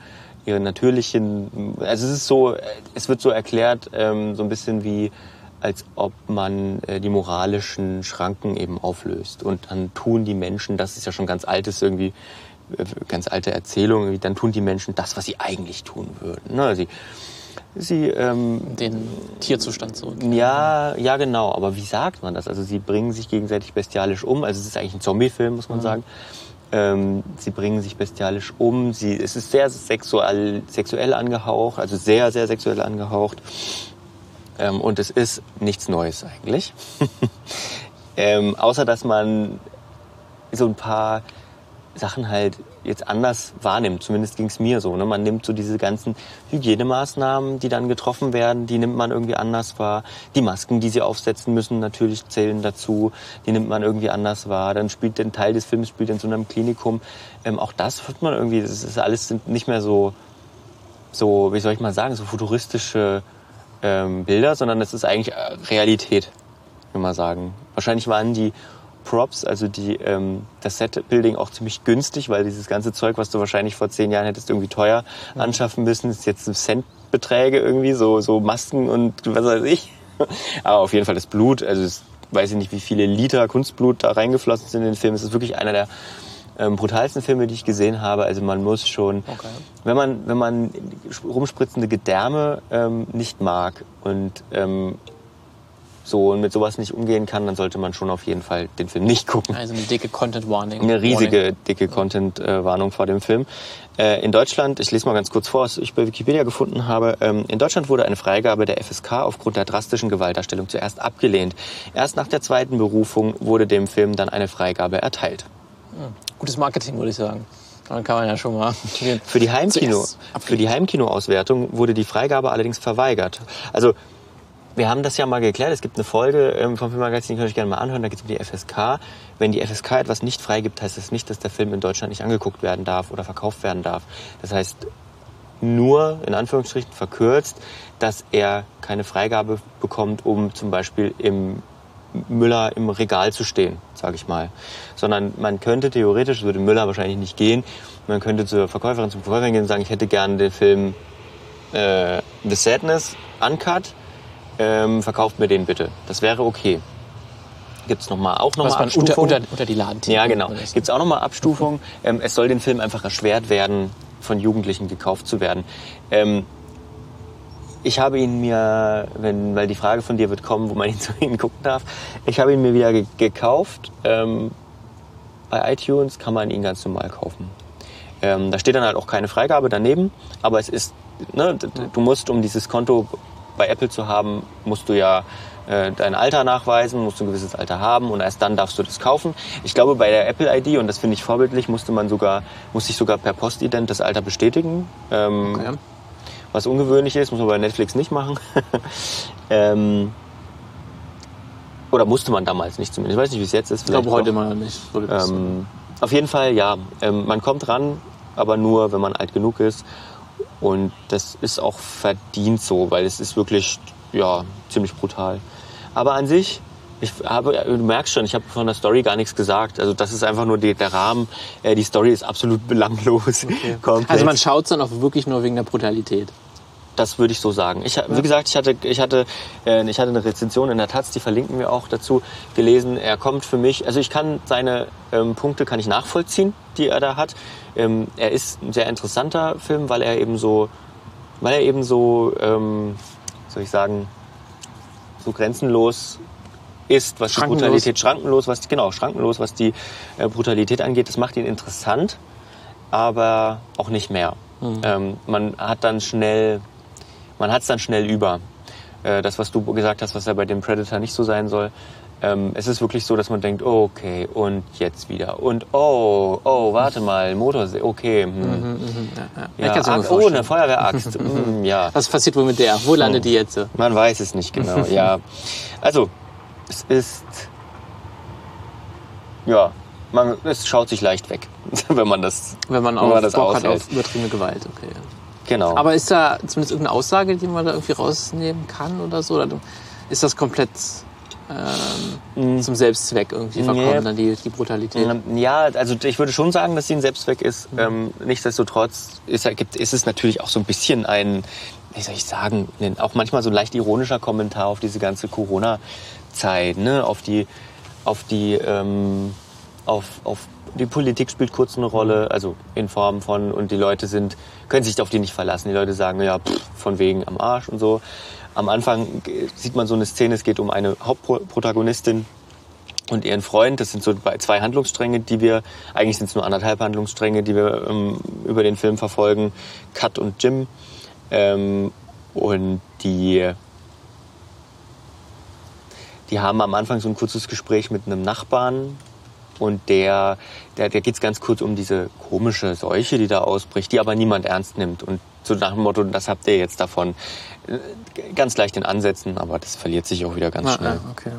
ihre natürlichen, also es ist so, es wird so erklärt, ähm, so ein bisschen wie, als ob man äh, die moralischen Schranken eben auflöst. Und dann tun die Menschen, das ist ja schon ganz altes irgendwie, ganz alte Erzählung, dann tun die Menschen das, was sie eigentlich tun würden. Ne? Sie, sie ähm, den Tierzustand so. Ja, ja genau. Aber wie sagt man das? Also sie bringen sich gegenseitig bestialisch um. Also es ist eigentlich ein Zombie-Film, muss man mhm. sagen. Ähm, sie bringen sich bestialisch um. Sie, es ist sehr sexuell, sexuell angehaucht, also sehr, sehr sexuell angehaucht. Ähm, und es ist nichts Neues eigentlich. ähm, außer dass man so ein paar Sachen halt jetzt anders wahrnimmt. Zumindest ging es mir so. Ne? Man nimmt so diese ganzen Hygienemaßnahmen, die dann getroffen werden, die nimmt man irgendwie anders wahr. Die Masken, die sie aufsetzen müssen, natürlich zählen dazu. Die nimmt man irgendwie anders wahr. Dann spielt ein Teil des Films spielt in so einem Klinikum. Ähm, auch das wird man irgendwie. Das ist alles nicht mehr so, so wie soll ich mal sagen, so futuristische ähm, Bilder, sondern es ist eigentlich äh, Realität, kann man sagen. Wahrscheinlich waren die Props, also die, ähm, das Set-Building auch ziemlich günstig, weil dieses ganze Zeug, was du wahrscheinlich vor zehn Jahren hättest irgendwie teuer mhm. anschaffen müssen, ist jetzt Centbeträge irgendwie, so, so Masken und was weiß ich. Aber auf jeden Fall das Blut, also das, weiß ich nicht, wie viele Liter Kunstblut da reingeflossen sind in den Film. Es ist wirklich einer der ähm, brutalsten Filme, die ich gesehen habe. Also man muss schon, okay. wenn man wenn man rumspritzende Gedärme ähm, nicht mag und ähm, so und mit sowas nicht umgehen kann, dann sollte man schon auf jeden Fall den Film nicht gucken. Also eine dicke Content Warning. Eine riesige Warning. dicke Content Warnung vor dem Film. Äh, in Deutschland, ich lese mal ganz kurz vor, was ich bei Wikipedia gefunden habe. Ähm, in Deutschland wurde eine Freigabe der FSK aufgrund der drastischen Gewaltdarstellung zuerst abgelehnt. Erst nach der zweiten Berufung wurde dem Film dann eine Freigabe erteilt. Hm. Gutes Marketing, würde ich sagen. Dann kann man ja schon mal. Für die Heimkino, für die Heimkinoauswertung wurde die Freigabe allerdings verweigert. Also wir haben das ja mal geklärt. Es gibt eine Folge ähm, vom Filmmagazin, die könnt ihr euch gerne mal anhören. Da geht es um die FSK. Wenn die FSK etwas nicht freigibt, heißt das nicht, dass der Film in Deutschland nicht angeguckt werden darf oder verkauft werden darf. Das heißt nur, in Anführungsstrichen verkürzt, dass er keine Freigabe bekommt, um zum Beispiel im Müller im Regal zu stehen, sage ich mal. Sondern man könnte theoretisch, würde Müller wahrscheinlich nicht gehen, man könnte zur Verkäuferin, zum Verkäufer gehen und sagen, ich hätte gerne den Film äh, The Sadness Uncut ähm, verkauft mir den bitte. Das wäre okay. Gibt es noch mal, auch nochmal Abstufung? Unter, unter, unter die Ladentheke. Ja, genau. Gibt es auch nochmal Abstufung. Ähm, es soll den Film einfach erschwert werden, von Jugendlichen gekauft zu werden. Ähm, ich habe ihn mir, wenn, weil die Frage von dir wird kommen, wo man ihn zu ihnen gucken darf, ich habe ihn mir wieder ge gekauft. Ähm, bei iTunes kann man ihn ganz normal kaufen. Ähm, da steht dann halt auch keine Freigabe daneben, aber es ist, ne, du musst, um dieses Konto bei Apple zu haben, musst du ja äh, dein Alter nachweisen, musst du ein gewisses Alter haben und erst dann darfst du das kaufen. Ich glaube, bei der Apple ID, und das finde ich vorbildlich, musste man sogar, musste ich sogar per Postident das Alter bestätigen. Ähm, okay. Was ungewöhnlich ist, muss man bei Netflix nicht machen. ähm, oder musste man damals nicht zumindest. Ich weiß nicht, wie es jetzt ist. Ich glaube heute mal nicht. Ähm, auf jeden Fall, ja. Ähm, man kommt ran, aber nur, wenn man alt genug ist. Und das ist auch verdient so, weil es ist wirklich, ja, ziemlich brutal. Aber an sich, ich habe, du merkst schon, ich habe von der Story gar nichts gesagt. Also das ist einfach nur die, der Rahmen. Äh, die Story ist absolut belanglos. Okay. Also man schaut es dann auch wirklich nur wegen der Brutalität. Das würde ich so sagen. Ich, wie gesagt, ich hatte, ich, hatte, äh, ich hatte eine Rezension in der Taz, die verlinken wir auch dazu, gelesen. Er kommt für mich, also ich kann seine ähm, Punkte kann ich nachvollziehen, die er da hat. Ähm, er ist ein sehr interessanter Film, weil er eben so, weil er eben so, ähm, soll ich sagen, so grenzenlos ist, was die Brutalität schrankenlos, was genau schrankenlos, was die äh, Brutalität angeht. Das macht ihn interessant, aber auch nicht mehr. Mhm. Ähm, man hat dann schnell man hat es dann schnell über. Äh, das, was du gesagt hast, was ja bei dem Predator nicht so sein soll. Ähm, es ist wirklich so, dass man denkt, okay, und jetzt wieder. Und oh, oh, warte mal, Motorsee, okay. Hm. Mhm, mhm, ja, ja. ja Ach, oh, eine Feuerwehraxt. hm, ja. Was passiert wohl mit der? Wo landet hm. die jetzt? Man weiß es nicht genau, ja. Also, es ist, ja, man, es schaut sich leicht weg, wenn man das Wenn man, wenn man das Bock hat auf übertriebene Gewalt, okay. Genau. Aber ist da zumindest irgendeine Aussage, die man da irgendwie rausnehmen kann oder so? Oder ist das komplett ähm, mm. zum Selbstzweck irgendwie verkommen, nee. dann die, die Brutalität? Ja, also ich würde schon sagen, dass sie ein Selbstzweck ist. Mhm. Ähm, nichtsdestotrotz ist, ist es natürlich auch so ein bisschen ein, wie soll ich sagen, auch manchmal so ein leicht ironischer Kommentar auf diese ganze Corona-Zeit, ne? auf die, auf die, ähm, auf, auf die Politik spielt kurz eine Rolle, also in Form von, und die Leute sind, können sich auf die nicht verlassen. Die Leute sagen, ja, pff, von wegen am Arsch und so. Am Anfang sieht man so eine Szene, es geht um eine Hauptprotagonistin und ihren Freund. Das sind so zwei Handlungsstränge, die wir, eigentlich sind es nur anderthalb Handlungsstränge, die wir ähm, über den Film verfolgen. Kat und Jim. Ähm, und die, die haben am Anfang so ein kurzes Gespräch mit einem Nachbarn, und der, der, der geht es ganz kurz um diese komische Seuche, die da ausbricht, die aber niemand ernst nimmt. Und so nach dem Motto, das habt ihr jetzt davon. Ganz leicht in Ansätzen, aber das verliert sich auch wieder ganz ah, schnell. Ah, okay.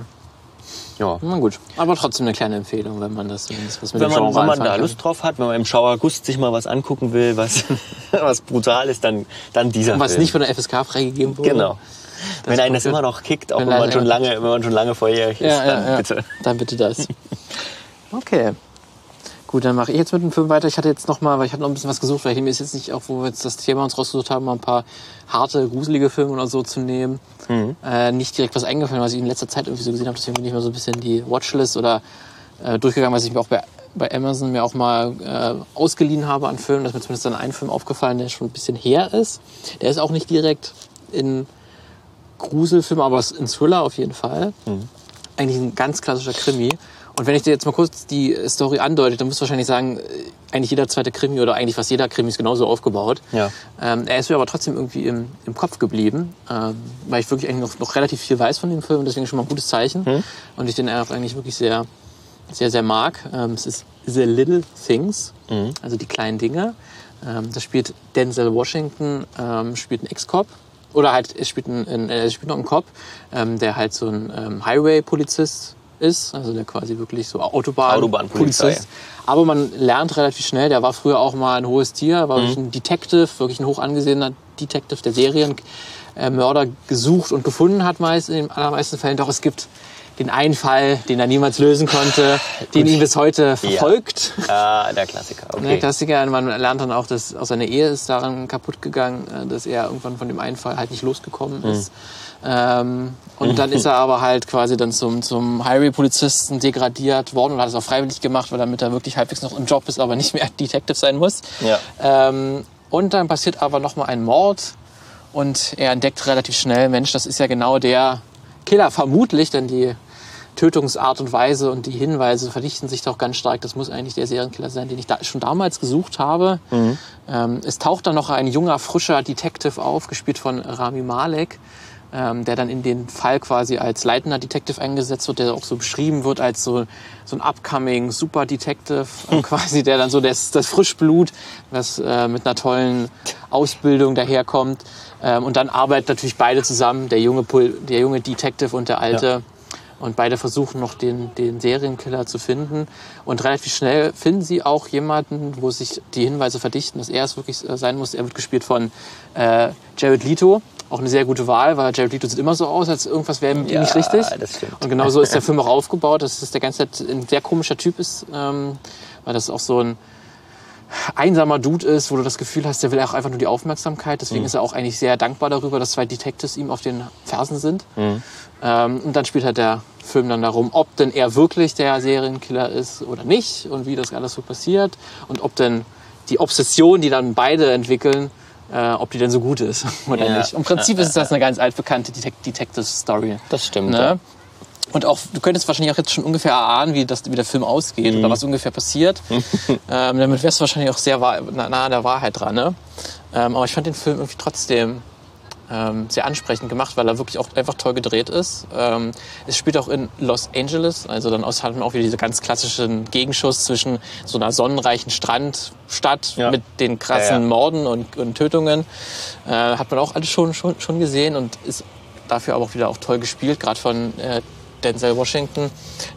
Ja. Na gut. Aber trotzdem eine kleine Empfehlung, wenn man das was mit wenn dem man, Wenn man da kann. Lust drauf hat, wenn man im Schauergust sich mal was angucken will, was, was brutal ist, dann, dann dieser Und was Film. nicht von der FSK freigegeben wurde. Genau. Das wenn einen das immer noch kickt, auch wenn, wenn man, schon lange, wenn man schon lange vorjährig ist, ja, dann ja, bitte. Dann bitte das. Okay. Gut, dann mache ich jetzt mit dem Film weiter. Ich hatte jetzt noch mal, weil ich hatte noch ein bisschen was gesucht, weil ich mir ist jetzt nicht auch, wo wir jetzt das Thema uns rausgesucht haben, mal ein paar harte, gruselige Filme oder so zu nehmen. Mhm. Äh, nicht direkt was eingefallen, was ich in letzter Zeit irgendwie so gesehen habe. Deswegen bin ich mal so ein bisschen die Watchlist oder äh, durchgegangen, was ich mir auch bei, bei Amazon mir auch mal äh, ausgeliehen habe an Filmen. Da ist mir zumindest dann ein Film aufgefallen, der schon ein bisschen her ist. Der ist auch nicht direkt in Gruselfilm, aber in Thriller auf jeden Fall. Mhm. Eigentlich ein ganz klassischer Krimi. Und wenn ich dir jetzt mal kurz die Story andeute, dann musst du wahrscheinlich sagen, äh, eigentlich jeder zweite Krimi oder eigentlich fast jeder Krimi ist genauso aufgebaut. Ja. Ähm, er ist mir aber trotzdem irgendwie im, im Kopf geblieben, ähm, weil ich wirklich eigentlich noch, noch relativ viel weiß von dem Film und deswegen schon mal ein gutes Zeichen. Hm. Und ich den auch eigentlich wirklich sehr, sehr, sehr mag. Ähm, es ist The Little Things, mhm. also die kleinen Dinge. Ähm, das spielt Denzel Washington, ähm, spielt einen Ex-Cop. Oder halt, es spielt, ein, er spielt noch einen Cop, ähm, der halt so ein Highway-Polizist ist, also der quasi wirklich so Autobahn Autobahnpolizei. Aber man lernt relativ schnell, der war früher auch mal ein hohes Tier, war mhm. wirklich ein Detective, wirklich ein hoch angesehener Detective, der Serienmörder gesucht und gefunden hat meist in den allermeisten Fällen. Doch es gibt den einen Fall, den er niemals lösen konnte, den ihn bis heute verfolgt. Ja, ah, der Klassiker. Okay. Der Klassiker. Man lernt dann auch, dass auch seine Ehe ist daran kaputt gegangen, äh, dass er irgendwann von dem einen Fall halt nicht losgekommen ist. Mhm. Ähm, und dann ist er aber halt quasi dann zum, zum Highway-Polizisten degradiert worden und hat es auch freiwillig gemacht, weil damit er wirklich halbwegs noch im Job ist, aber nicht mehr Detective sein muss. Ja. Ähm, und dann passiert aber nochmal ein Mord und er entdeckt relativ schnell, Mensch, das ist ja genau der Killer, vermutlich, denn die Tötungsart und Weise und die Hinweise verdichten sich doch ganz stark. Das muss eigentlich der Serienkiller sein, den ich da schon damals gesucht habe. Mhm. Ähm, es taucht dann noch ein junger, frischer Detective auf, gespielt von Rami Malek, ähm, der dann in den Fall quasi als leitender Detective eingesetzt wird, der auch so beschrieben wird als so, so ein upcoming Super Detective, äh, quasi, der dann so das, das Frischblut, was äh, mit einer tollen Ausbildung daherkommt. Ähm, und dann arbeiten natürlich beide zusammen, der junge, der junge Detective und der alte. Ja. Und beide versuchen noch den, den Serienkiller zu finden. Und relativ schnell finden sie auch jemanden, wo sich die Hinweise verdichten, dass er es wirklich äh, sein muss. Er wird gespielt von äh, Jared Leto. Auch eine sehr gute Wahl, weil Jared Leto sieht immer so aus, als irgendwas wäre mit ihm nicht richtig. das stimmt. Und genau so ist der Film auch aufgebaut, dass es der ganze Zeit ein sehr komischer Typ ist, ähm, weil das auch so ein einsamer Dude ist, wo du das Gefühl hast, der will auch einfach nur die Aufmerksamkeit. Deswegen ist er auch eigentlich sehr dankbar darüber, dass zwei Detectives ihm auf den Fersen sind. Ähm, und dann spielt halt der Film dann darum, ob denn er wirklich der Serienkiller ist oder nicht und wie das alles so passiert und ob denn die Obsession, die dann beide entwickeln, äh, ob die denn so gut ist oder Ja. nicht. Im Prinzip ist das eine ganz altbekannte Detec- Detective-Story. Das stimmt. Ne? Und auch, du könntest wahrscheinlich auch jetzt schon ungefähr erahnen, wie, das, wie der Film ausgeht Mhm. oder was ungefähr passiert. ähm, damit wärst du wahrscheinlich auch sehr nah an der Wahrheit dran. Ne? Ähm, aber ich fand den Film irgendwie trotzdem ähm, sehr ansprechend gemacht, weil er wirklich auch einfach toll gedreht ist. Ähm, es spielt auch in Los Angeles, also dann aus, hat man auch wieder diese ganz klassischen Gegenschuss zwischen so einer sonnenreichen Strandstadt Ja. mit den krassen Ja, ja. Morden und, und Tötungen. Äh, hat man auch alles schon, schon, schon gesehen und ist dafür aber auch wieder auch toll gespielt, gerade von äh, Denzel Washington,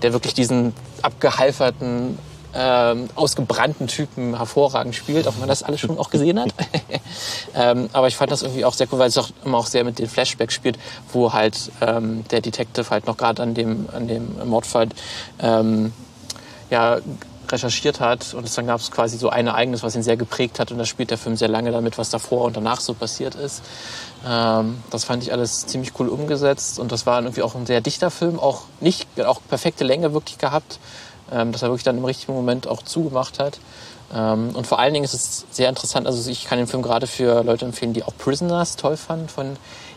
der wirklich diesen abgehalferten, ähm, ausgebrannten Typen hervorragend spielt, auch wenn man das alles schon auch gesehen hat. ähm, aber ich fand das irgendwie auch sehr cool, weil es auch immer auch sehr mit den Flashbacks spielt, wo halt ähm, der Detective halt noch gerade an dem, an dem Mordfall ähm, ja, recherchiert hat und dann gab es quasi so ein Ereignis, was ihn sehr geprägt hat und da spielt der Film sehr lange damit, was davor und danach so passiert ist. Ähm, das fand ich alles ziemlich cool umgesetzt und das war irgendwie auch ein sehr dichter Film, auch nicht, auch perfekte Länge wirklich gehabt, ähm, dass er wirklich dann im richtigen Moment auch zugemacht hat. Ähm, und vor allen Dingen ist es sehr interessant, also ich kann den Film gerade für Leute empfehlen, die auch Prisoners toll fanden von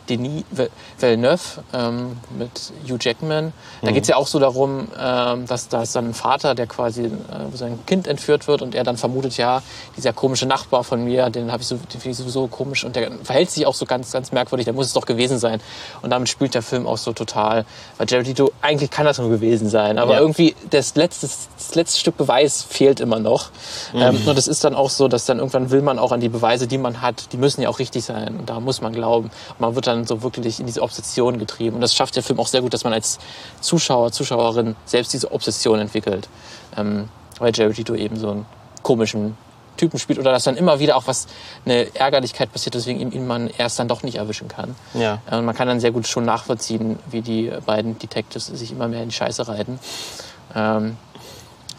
Denis Ve- Villeneuve ähm, mit Hugh Jackman. Da geht es ja auch so darum, ähm, dass da ist dann ein Vater, der quasi, äh, sein Kind entführt wird und er dann vermutet, ja, dieser komische Nachbar von mir, den habe ich so, den ich sowieso komisch und der verhält sich auch so ganz, ganz merkwürdig, der muss es doch gewesen sein. Und damit spielt der Film auch so total, weil Jared Leto, eigentlich kann das nur gewesen sein, aber Ja. irgendwie das letzte, das letzte Stück Beweis fehlt immer noch. Ähm, und es ist dann auch so, dass dann irgendwann will man auch an die Beweise, die man hat, die müssen ja auch richtig sein und da muss man glauben. Und man wird dann so wirklich in diese Obsession getrieben. Und das schafft der Film auch sehr gut, dass man als Zuschauer, Zuschauerin selbst diese Obsession entwickelt. Ähm, weil Jared Leto eben so einen komischen Typen spielt oder dass dann immer wieder auch was, eine Ärgerlichkeit passiert, weswegen ihn, ihn man erst dann doch nicht erwischen kann. Ja. Äh, Und man kann dann sehr gut schon nachvollziehen, wie die beiden Detectives sich immer mehr in die Scheiße reiten. Ähm,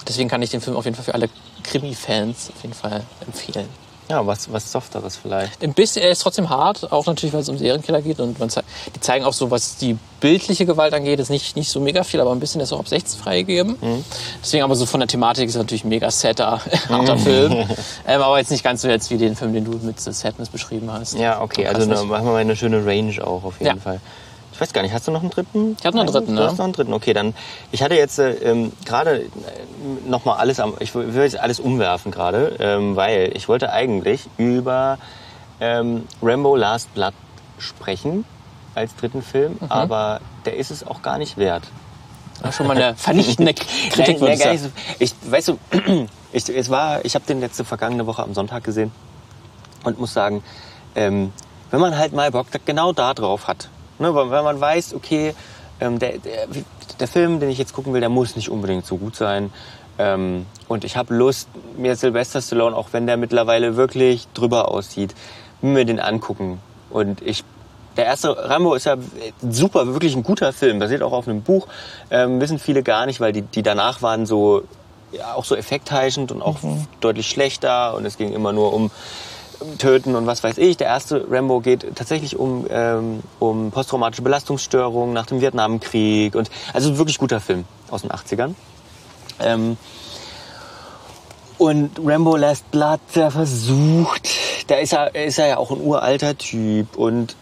deswegen kann ich den Film auf jeden Fall für alle Krimi-Fans auf jeden Fall empfehlen. Ja, was, was Softeres vielleicht. Ein bisschen, er ist trotzdem hart, auch natürlich, weil es um Serienkiller geht. Und man die zeigen auch so, was die bildliche Gewalt angeht, ist nicht, nicht so mega viel, aber ein bisschen ist auch ab 16 freigegeben. Deswegen aber so von der Thematik ist er natürlich ein mega setter, harter Film. Ähm, aber jetzt nicht ganz so jetzt wie den Film, den du mit Sadness beschrieben hast. Ja, okay, So also eine, nicht. machen wir mal eine schöne Range auch auf jeden Ja. Fall. Ich weiß gar nicht, hast du noch einen dritten? Ich hab noch einen dritten, Du ne? hast noch einen dritten, okay. Dann, ich hatte jetzt äh, ähm, gerade äh, noch mal alles am, ich will jetzt alles umwerfen gerade, ähm, weil ich wollte eigentlich über ähm, Rambo Last Blood sprechen als dritten Film, Mhm. aber der ist es auch gar nicht wert. Ja, Schon mal eine vernichtende Kritik, Nein, nee, ich so. Weißt du, ich, es war, ich habe den letzte vergangene Woche am Sonntag gesehen und muss sagen, ähm, wenn man halt mal Bock genau da drauf hat, ne, weil- wenn man weiß, okay, ähm, der, der, der Film, den ich jetzt gucken will, der muss nicht unbedingt so gut sein. Ähm, und ich habe Lust, mir Sylvester Stallone, auch wenn der mittlerweile wirklich drüber aussieht, mir den angucken. Und ich der erste Rambo ist ja super, wirklich ein guter Film, basiert auch auf einem Buch. Ähm, wissen viele gar nicht, weil die, die danach waren so, ja, auch so effektheischend und auch deutlich schlechter und es ging immer nur um Töten und was weiß ich. Der erste Rambo geht tatsächlich um, ähm, um posttraumatische Belastungsstörungen nach dem Vietnamkrieg und also wirklich guter Film aus den 80ern. Ähm, und Rambo Last Blood, der versucht, da ist er, ist er ja auch ein uralter Typ und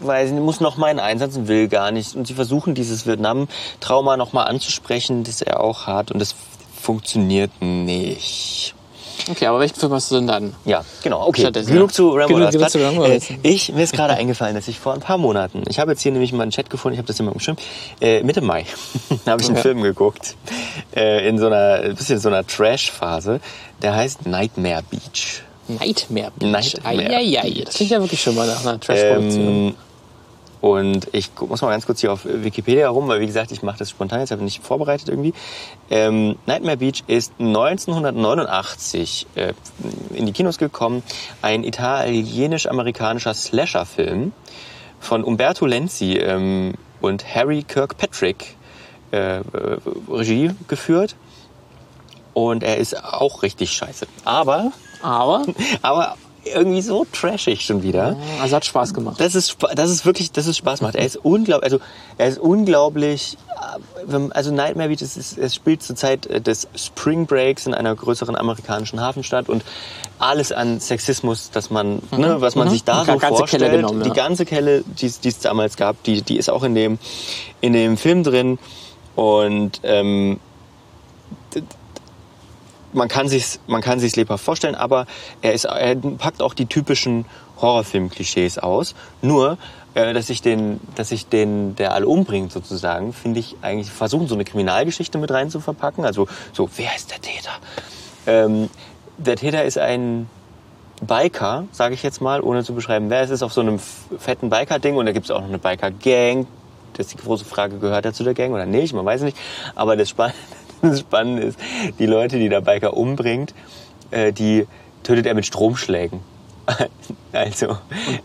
weiß nicht, muss noch mal in Einsatz und will gar nicht. Und sie versuchen dieses Vietnam-Trauma noch mal anzusprechen, das er auch hat. Und das funktioniert nicht. Okay, aber welchen Film hast du denn dann? Ja, genau. Okay, Stattdessen, genug ja. zu Rambo Genug- genug zu Rambo Äh, ich, mir ist gerade eingefallen, dass ich vor ein paar Monaten, ich habe jetzt hier nämlich mal einen Chat gefunden, ich habe das immer umschrieben, äh, Mitte Mai habe ich einen Okay. Film geguckt, äh, in so einer, ein bisschen so einer Trash-Phase, der heißt Nightmare Beach. Nightmare Beach. Nightmare. Beach. Das klingt ja wirklich schon mal nach einer Trash-Produktion. Ähm, Und ich muss mal ganz kurz hier auf Wikipedia rum, weil wie gesagt, ich mache das spontan, jetzt habe ich nicht vorbereitet irgendwie. Ähm, Nightmare Beach ist 1989 äh, in die Kinos gekommen. Ein italienisch-amerikanischer Slasher-Film von Umberto Lenzi ähm, und Harry Kirkpatrick äh, äh, Regie geführt. Und er ist auch richtig scheiße. Aber, Aber aber irgendwie so trashig schon wieder. also hat Spaß gemacht. Das ist, das ist wirklich, das ist Spaß macht. Er ist unglaublich, also er ist unglaublich. äh, Also Nightmare Beach, es, ist, es spielt zur Zeit äh, des Spring Breaks in einer größeren amerikanischen Hafenstadt und alles an Sexismus, dass man, ne, was man sich da so vorstellt, genommen, die ja. ganze Kelle, die es die es damals gab, die, die ist auch in dem, in dem Film drin und ähm, man kann sich's, man kann sich's lebhaft vorstellen, aber er ist, er packt auch die typischen Horrorfilm-Klischees aus. Nur, äh, dass ich den, dass ich den, der alle umbringt sozusagen, finde ich eigentlich versuchen so eine Kriminalgeschichte mit rein zu verpacken. Also so, wer ist der Täter? Ähm, der Täter ist ein Biker, sage ich jetzt mal, ohne zu beschreiben, wer es ist, auf so einem fetten Biker-Ding und da gibt es auch noch eine Biker-Gang. Das ist die große Frage, gehört er zu der Gang oder nicht? Man weiß nicht. Aber das Spannende, das Spannende ist, die Leute, die der Biker umbringt, äh, die tötet er mit Stromschlägen. also,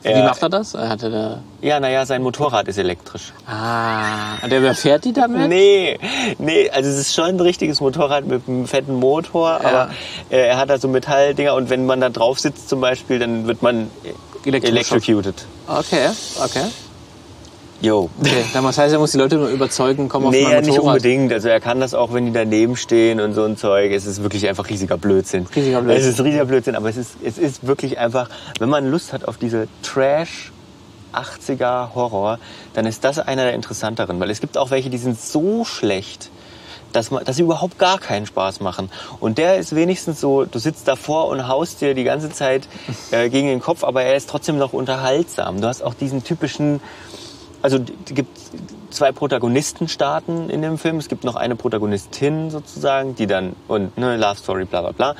Wie macht er das? Er hatte da. ja, naja, sein Motorrad ist elektrisch. Ah, und der überfährt die damit? Nee, nee, also es ist schon ein richtiges Motorrad mit einem fetten Motor, aber äh, er hat da so Metalldinger und wenn man da drauf sitzt zum Beispiel, dann wird man electrocuted. Okay, okay. Jo. okay. Was heißt, er muss die Leute nur überzeugen, komm auf Nee, mein ja, nicht Motorrad. unbedingt. Also er kann das auch, wenn die daneben stehen und so ein Zeug. Es ist wirklich einfach riesiger Blödsinn. Riesiger Blödsinn. Es ist riesiger Blödsinn, aber es ist, es ist wirklich einfach, wenn man Lust hat auf diese Trash 80er Horror, dann ist das einer der interessanteren. Weil es gibt auch welche, die sind so schlecht, dass, man, dass sie überhaupt gar keinen Spaß machen. Und der ist wenigstens so, du sitzt davor und haust dir die ganze Zeit äh, gegen den Kopf, aber er ist trotzdem noch unterhaltsam. Du hast auch diesen typischen, also es gibt zwei Protagonistenstaaten in dem Film. Es gibt noch eine Protagonistin sozusagen, die dann, und ne, Love Story, bla bla bla.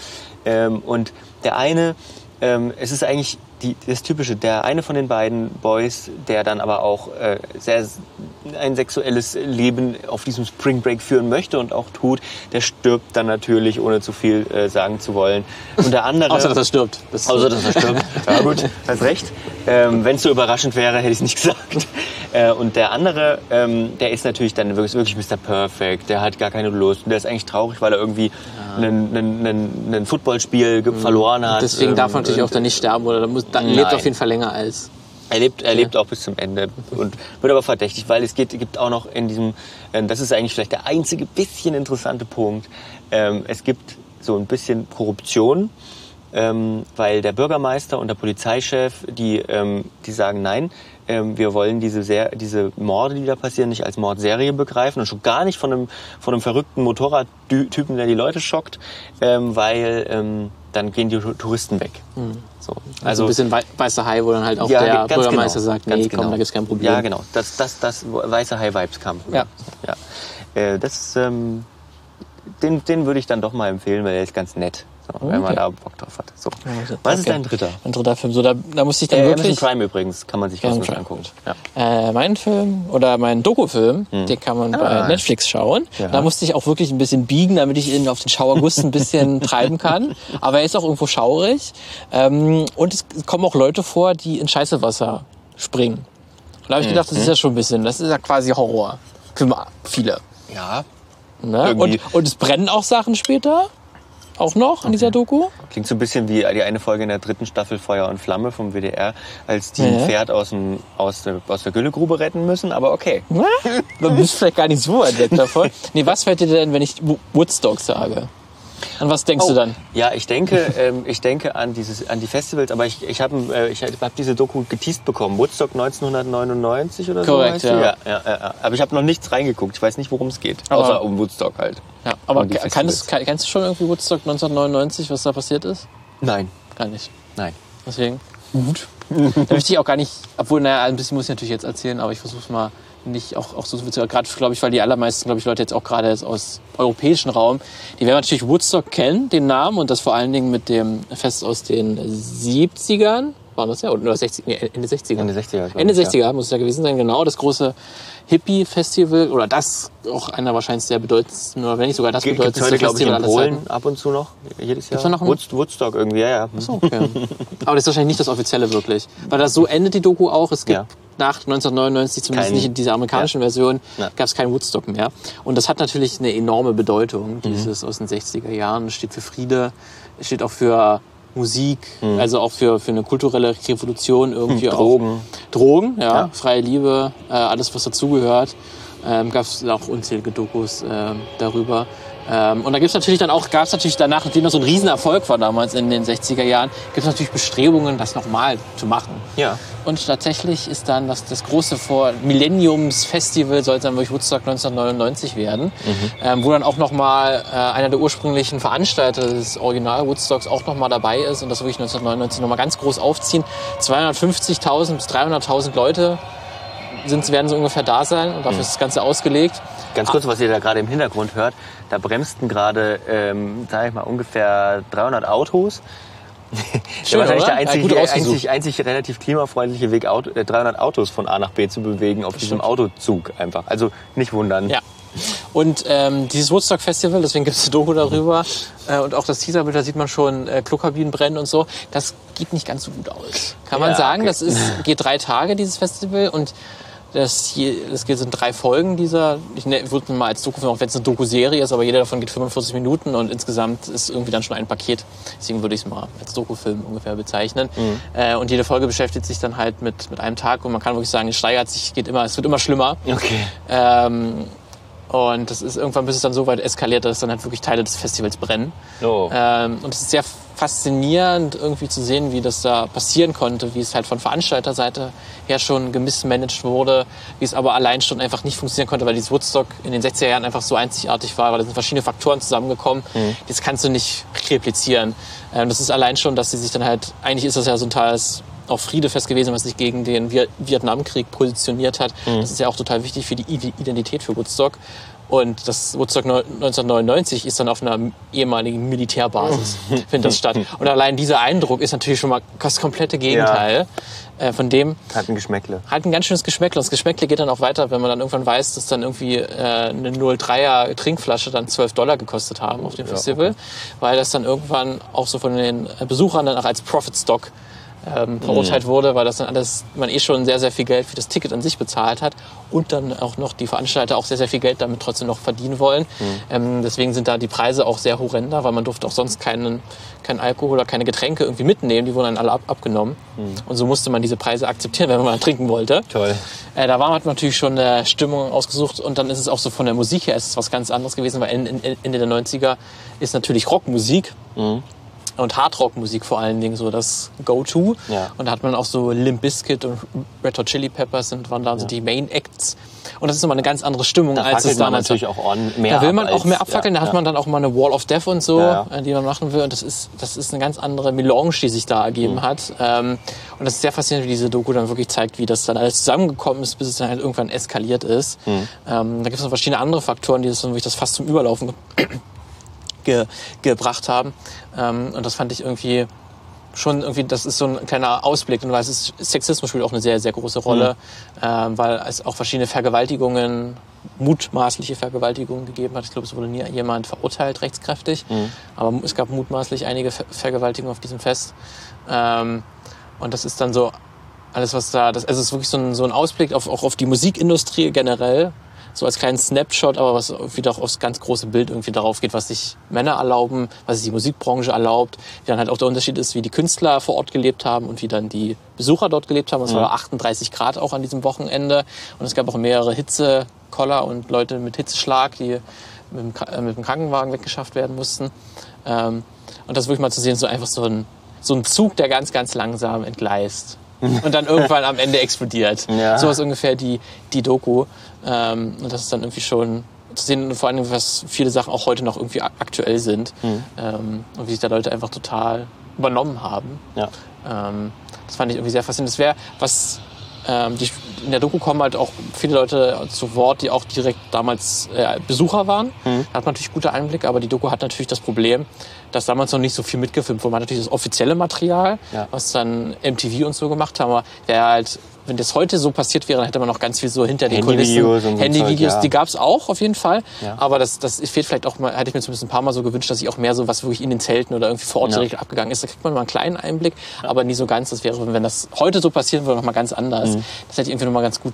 Ähm, und der eine, ähm, es ist eigentlich die, das Typische, der eine von den beiden Boys, der dann aber auch äh, sehr ein sexuelles Leben auf diesem Spring Break führen möchte und auch tut, der stirbt dann natürlich, ohne zu viel äh, sagen zu wollen. Und der andere... Außer, dass er stirbt. Das Außer, dass er stirbt. Ja gut, hast recht. Ähm, Wenn es so überraschend wäre, hätte ich es nicht gesagt. Äh, und der andere, ähm, der ist natürlich dann wirklich, wirklich Mr. Perfect. Der hat gar keine Lust. Und der ist eigentlich traurig, weil er irgendwie ein Footballspiel ge- verloren hat. Deswegen darf man Ähm, natürlich auch dann nicht sterben oder da muss, dann lebt auf jeden Fall länger als. Er lebt, er lebt auch bis zum Ende und wird aber verdächtig, weil es geht, gibt auch noch in diesem, äh, das ist eigentlich vielleicht der einzige bisschen interessante Punkt, ähm, es gibt so ein bisschen Korruption, ähm, weil der Bürgermeister und der Polizeichef, die, ähm, die sagen, nein, ähm, wir wollen diese, Ser diese Morde, die da passieren, nicht als Mordserie begreifen und schon gar nicht von einem, von einem verrückten Motorradtypen, der die Leute schockt, ähm, weil ähm, dann gehen die Touristen weg. So. Also ein bisschen wei- weißer Hai, wo dann halt auch Ja, der Bürgermeister genau, sagt, nee, komm, genau. da gibt's kein Problem. Ja, genau. Das, das, das weiße High-Vibes kam. Ja. ja. Äh, das, ähm, den, den würde ich dann doch mal empfehlen, weil der ist ganz nett. So, Wenn man Okay. da Bock drauf hat. So. Okay. Was ist dein dritter? Ein dritter Film. So, da, da musste ich dann Äh, Amazon wirklich. Prime übrigens, kann man sich kostenlos Prime, angucken. Ja. Äh, mein Film oder mein Dokufilm, den kann man Ah. bei Netflix schauen. Ja. Da musste ich auch wirklich ein bisschen biegen, damit ich ihn auf den Schauerguss ein bisschen treiben kann. Aber er ist auch irgendwo schaurig. Ähm, und es kommen auch Leute vor, die in Scheißewasser springen. Und da habe ich gedacht, das ist ja schon ein bisschen, das ist ja quasi Horror. Für viele. ja, Ne? Und, und es brennen auch Sachen später. Auch noch in dieser Doku. klingt so ein bisschen wie die eine Folge in der dritten Staffel Feuer und Flamme vom WDR, als die Ja. ein Pferd aus, dem, aus, der, aus der Güllegrube retten müssen, aber okay. Du bist vielleicht gar nicht so weit weg davon. Nee, was fällt dir denn, wenn ich Wo- Woodstock sage? An was denkst du dann? Ja, ich denke, ähm, ich denke an dieses, an die Festivals, aber ich, ich habe äh, ich hab diese Doku geteased bekommen. Woodstock 1999 oder so. Korrekt, ja, ja, ja, ja. Aber ich habe noch nichts reingeguckt. Ich weiß nicht, worum es geht. Aber- Außer um Woodstock halt. Ja, aber kann kennst du schon irgendwie Woodstock 1999, was da passiert ist? Nein, Gar nicht. nein. Deswegen. Gut. da möchte ich auch gar nicht, obwohl, naja, ein bisschen muss ich natürlich jetzt erzählen, aber ich versuche es mal nicht auch, auch so zu gerade glaube ich, weil die allermeisten, glaube ich, Leute jetzt auch gerade jetzt aus europäischen Raum, die werden natürlich Woodstock kennen, den Namen und das vor allen Dingen mit dem Fest aus den 70ern. War das ja, oder 60, nee, Ende 60er. Ende 60er, glaub Ende ich, 60er muss es ja gewesen sein, genau. Das große Hippie-Festival, oder das auch einer wahrscheinlich der bedeutendsten, oder wenn nicht sogar das es bedeutendste heute, ich, Festival in aller Zeiten. Ab und zu noch, jedes Jahr. da noch Woodst- Woodstock irgendwie, ja, ja. So, okay. Aber das ist wahrscheinlich nicht das Offizielle wirklich. Weil das so endet die Doku auch. Es gibt Ja. nach 1999, zumindest Kein- nicht in dieser amerikanischen Version, Ja. gab es keinen Woodstock mehr. Und das hat natürlich eine enorme Mhm. Bedeutung, dieses aus den 60er Jahren. Steht für Friede, steht auch für Musik, also auch für, für eine kulturelle Revolution irgendwie. Mhm. Drogen. Auch. Drogen, ja, Ja. freie Liebe, äh, alles was dazugehört. Ähm, gab es auch unzählige Dokus ähm, darüber. Ähm, und da gibt's natürlich dann auch, gab's natürlich danach, nachdem das so ein Riesenerfolg war damals in den 60er Jahren, gibt's natürlich Bestrebungen, das nochmal zu machen. Ja. Und tatsächlich ist dann das, das große Vor Millenniums-Festival soll dann wirklich Woodstock 1999 werden, ähm, wo dann auch nochmal äh, einer der ursprünglichen Veranstalter des Original Woodstocks auch nochmal dabei ist und das wirklich 1999 nochmal ganz groß aufziehen. 250.000 bis 300.000 Leute sind, werden so ungefähr da sein und dafür ist das Ganze ausgelegt. Ganz kurz, was ihr da gerade im Hintergrund hört, da bremsten gerade, ähm, sage ich mal, ungefähr 300 Autos. Schön, wahrscheinlich oder? der Ja, einzig, einzig, einzig relativ klimafreundliche Weg, Auto, äh, 300 Autos von A nach B zu bewegen auf diesem stimmt. Autozug einfach. Also nicht wundern. Ja. Und ähm, dieses Woodstock Festival, deswegen gibt es eine Doku darüber äh, und auch das Teaserbild, da sieht man schon äh, Klokabinen brennen und so. Das geht nicht ganz so gut aus. Kann man Ja, sagen, okay. das ist, geht drei Tage, dieses Festival und das hier, das sind drei Folgen dieser, ich ne, würde mal als Doku, auch wenn es eine Doku-Serie ist, aber jeder davon geht 45 Minuten und insgesamt ist irgendwie dann schon ein Paket. Deswegen würde ich es mal als Dokufilm ungefähr bezeichnen. Mhm. Äh, und jede Folge beschäftigt sich dann halt mit, mit einem Tag und man kann wirklich sagen, es steigert sich, geht immer, es wird immer schlimmer. Okay. Ähm, und das ist irgendwann, bis es dann so weit eskaliert, dass dann halt wirklich Teile des Festivals brennen. Oh. Ähm, und es ist sehr faszinierend, irgendwie zu sehen, wie das da passieren konnte, wie es halt von Veranstalterseite her schon gemismanagt wurde, wie es aber allein schon einfach nicht funktionieren konnte, weil dieses Woodstock in den 60er Jahren einfach so einzigartig war, weil da sind verschiedene Faktoren zusammengekommen. Das kannst du nicht replizieren. Ähm, das ist allein schon, dass sie sich dann halt, eigentlich ist das ja so ein Teil auf Friedefest gewesen, was sich gegen den Vi- Vietnamkrieg positioniert hat. Das ist ja auch total wichtig für die Ide- Identität für Woodstock. Und das Woodstock neu- 1999 ist dann auf einer ehemaligen Militärbasis, findet das statt. Und allein dieser Eindruck ist natürlich schon mal das komplette Gegenteil äh, von dem, Hat ein Geschmäckle. halt ein ganz schönes Geschmäckle. Das Geschmäckle geht dann auch weiter, wenn man dann irgendwann weiß, dass dann irgendwie äh, eine 03er Trinkflasche dann 12 Dollar gekostet haben auf dem Festival, weil das dann irgendwann auch so von den Besuchern dann auch als Profit Stock ähm, verurteilt wurde, weil das dann alles, man eh schon sehr, sehr viel Geld für das Ticket an sich bezahlt hat und dann auch noch die Veranstalter auch sehr, sehr viel Geld damit trotzdem noch verdienen wollen. Ähm, deswegen sind da die Preise auch sehr horrender, weil man durfte auch sonst keinen, keinen Alkohol oder keine Getränke irgendwie mitnehmen, die wurden dann alle ab, abgenommen. Und so musste man diese Preise akzeptieren, wenn man mal trinken wollte. Toll. Äh, da war man natürlich schon eine Stimmung ausgesucht und dann ist es auch so von der Musik her ist es was ganz anderes gewesen, weil Ende, Ende der 90er ist natürlich Rockmusik und Hardrock-Musik vor allen Dingen so das Go-To. Ja. Und da hat man auch so Limp Bizkit und Red Hot Chili Peppers sind, waren da so die Main Acts. Und das ist immer eine ganz andere Stimmung, Da als es man damals natürlich auch on, mehr Da will man auch mehr abfackeln, ja, da hat ja. man dann auch mal eine Wall of Death und so, Ja, ja. äh, die man machen will. Und das ist, das ist eine ganz andere Melange, die sich da ergeben Mhm. hat. Ähm, und das ist sehr faszinierend, wie diese Doku dann wirklich zeigt, wie das dann alles zusammengekommen ist, bis es dann halt irgendwann eskaliert ist. Mhm. Ähm, da gibt es noch verschiedene andere Faktoren, die das dann wirklich das fast zum Überlaufen ge gebracht haben. Ähm, und das fand ich irgendwie schon irgendwie, das ist so ein kleiner Ausblick und weil es ist, Sexismus spielt auch eine sehr, sehr große Rolle, ähm, weil es auch verschiedene Vergewaltigungen, mutmaßliche Vergewaltigungen gegeben hat. Ich glaube, es wurde nie jemand verurteilt rechtskräftig, aber es gab mutmaßlich einige Ver Vergewaltigungen auf diesem Fest. Ähm, und das ist dann so alles, was da, das, also es ist wirklich so ein, so ein Ausblick auf, auch auf die Musikindustrie generell, so als kleinen Snapshot, aber was wieder auch aufs ganz große Bild irgendwie darauf geht, was sich Männer erlauben, was sich die Musikbranche erlaubt, wie dann halt auch der Unterschied ist, wie die Künstler vor Ort gelebt haben und wie dann die Besucher dort gelebt haben. Es war 38 Grad auch an diesem Wochenende und es gab auch mehrere Hitzekoller und Leute mit Hitzeschlag, die mit dem, äh, mit dem Krankenwagen weggeschafft werden mussten. Ähm, und das wirklich mal zu sehen, so einfach so ein, so ein Zug, der ganz, ganz langsam entgleist. und dann irgendwann am Ende explodiert. Ja. So ist ungefähr die, die Doku. Ähm, und das ist dann irgendwie schon zu sehen, vor allem, was viele Sachen auch heute noch irgendwie ak- aktuell sind. Ähm, und wie sich da Leute einfach total übernommen haben. Ja. Ähm, das fand ich irgendwie sehr faszinierend. Das wäre, was ähm, die in der Doku kommen halt auch viele Leute zu Wort, die auch direkt damals äh, Besucher waren. Mhm. Da hat man natürlich gute Einblicke, aber die Doku hat natürlich das Problem, dass damals noch nicht so viel mitgefilmt wurde. Man hat natürlich das offizielle Material, Ja. was dann MTV und so gemacht haben, aber wäre halt, wenn das heute so passiert wäre, dann hätte man noch ganz viel so hinter den Handyvideos Kulissen. so Handyvideos, Zeug, ja. die gab's auch auf jeden Fall. Ja. Aber das, das fehlt vielleicht auch mal, hätte ich mir zumindest ein paar Mal so gewünscht, dass ich auch mehr so was wirklich in den Zelten oder irgendwie vor Ort Ja. direkt abgegangen ist. Da kriegt man mal einen kleinen Einblick, aber nie so ganz. Das wäre, wenn das heute so passieren würde, noch mal ganz anders. Mhm. Das hätte ich irgendwie noch mal ganz gut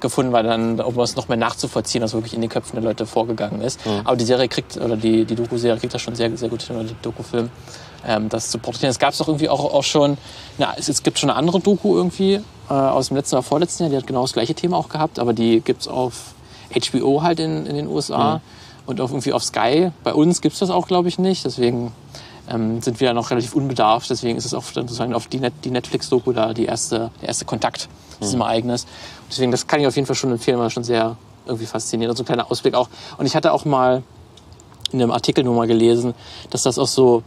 gefunden, weil dann, um es noch mehr nachzuvollziehen, was wirklich in den Köpfen der Leute vorgegangen ist. Mhm. Aber die Serie kriegt, oder die, die Doku-Serie kriegt das schon sehr, sehr gut hin, oder die Dokufilm, ähm, das zu porträtieren. Es gab es doch irgendwie auch, auch schon, na, es, es gibt schon eine andere Doku irgendwie äh, aus dem letzten oder vorletzten Jahr, die hat genau das gleiche Thema auch gehabt, aber die gibt's auf HBO halt in, in den USA und auch irgendwie auf Sky. Bei uns gibt's das auch, glaube ich, nicht. Deswegen ähm, sind wir da noch relativ unbedarft. Deswegen ist es auch sozusagen auf die, Net die Netflix-Doku da die erste, der erste Kontakt zu diesem Ereignis. Deswegen, das kann ich auf jeden Fall schon empfehlen, war schon sehr irgendwie faszinierend. Und so ein kleiner Ausblick auch. Und ich hatte auch mal in einem Artikel nur mal gelesen, dass das auch so,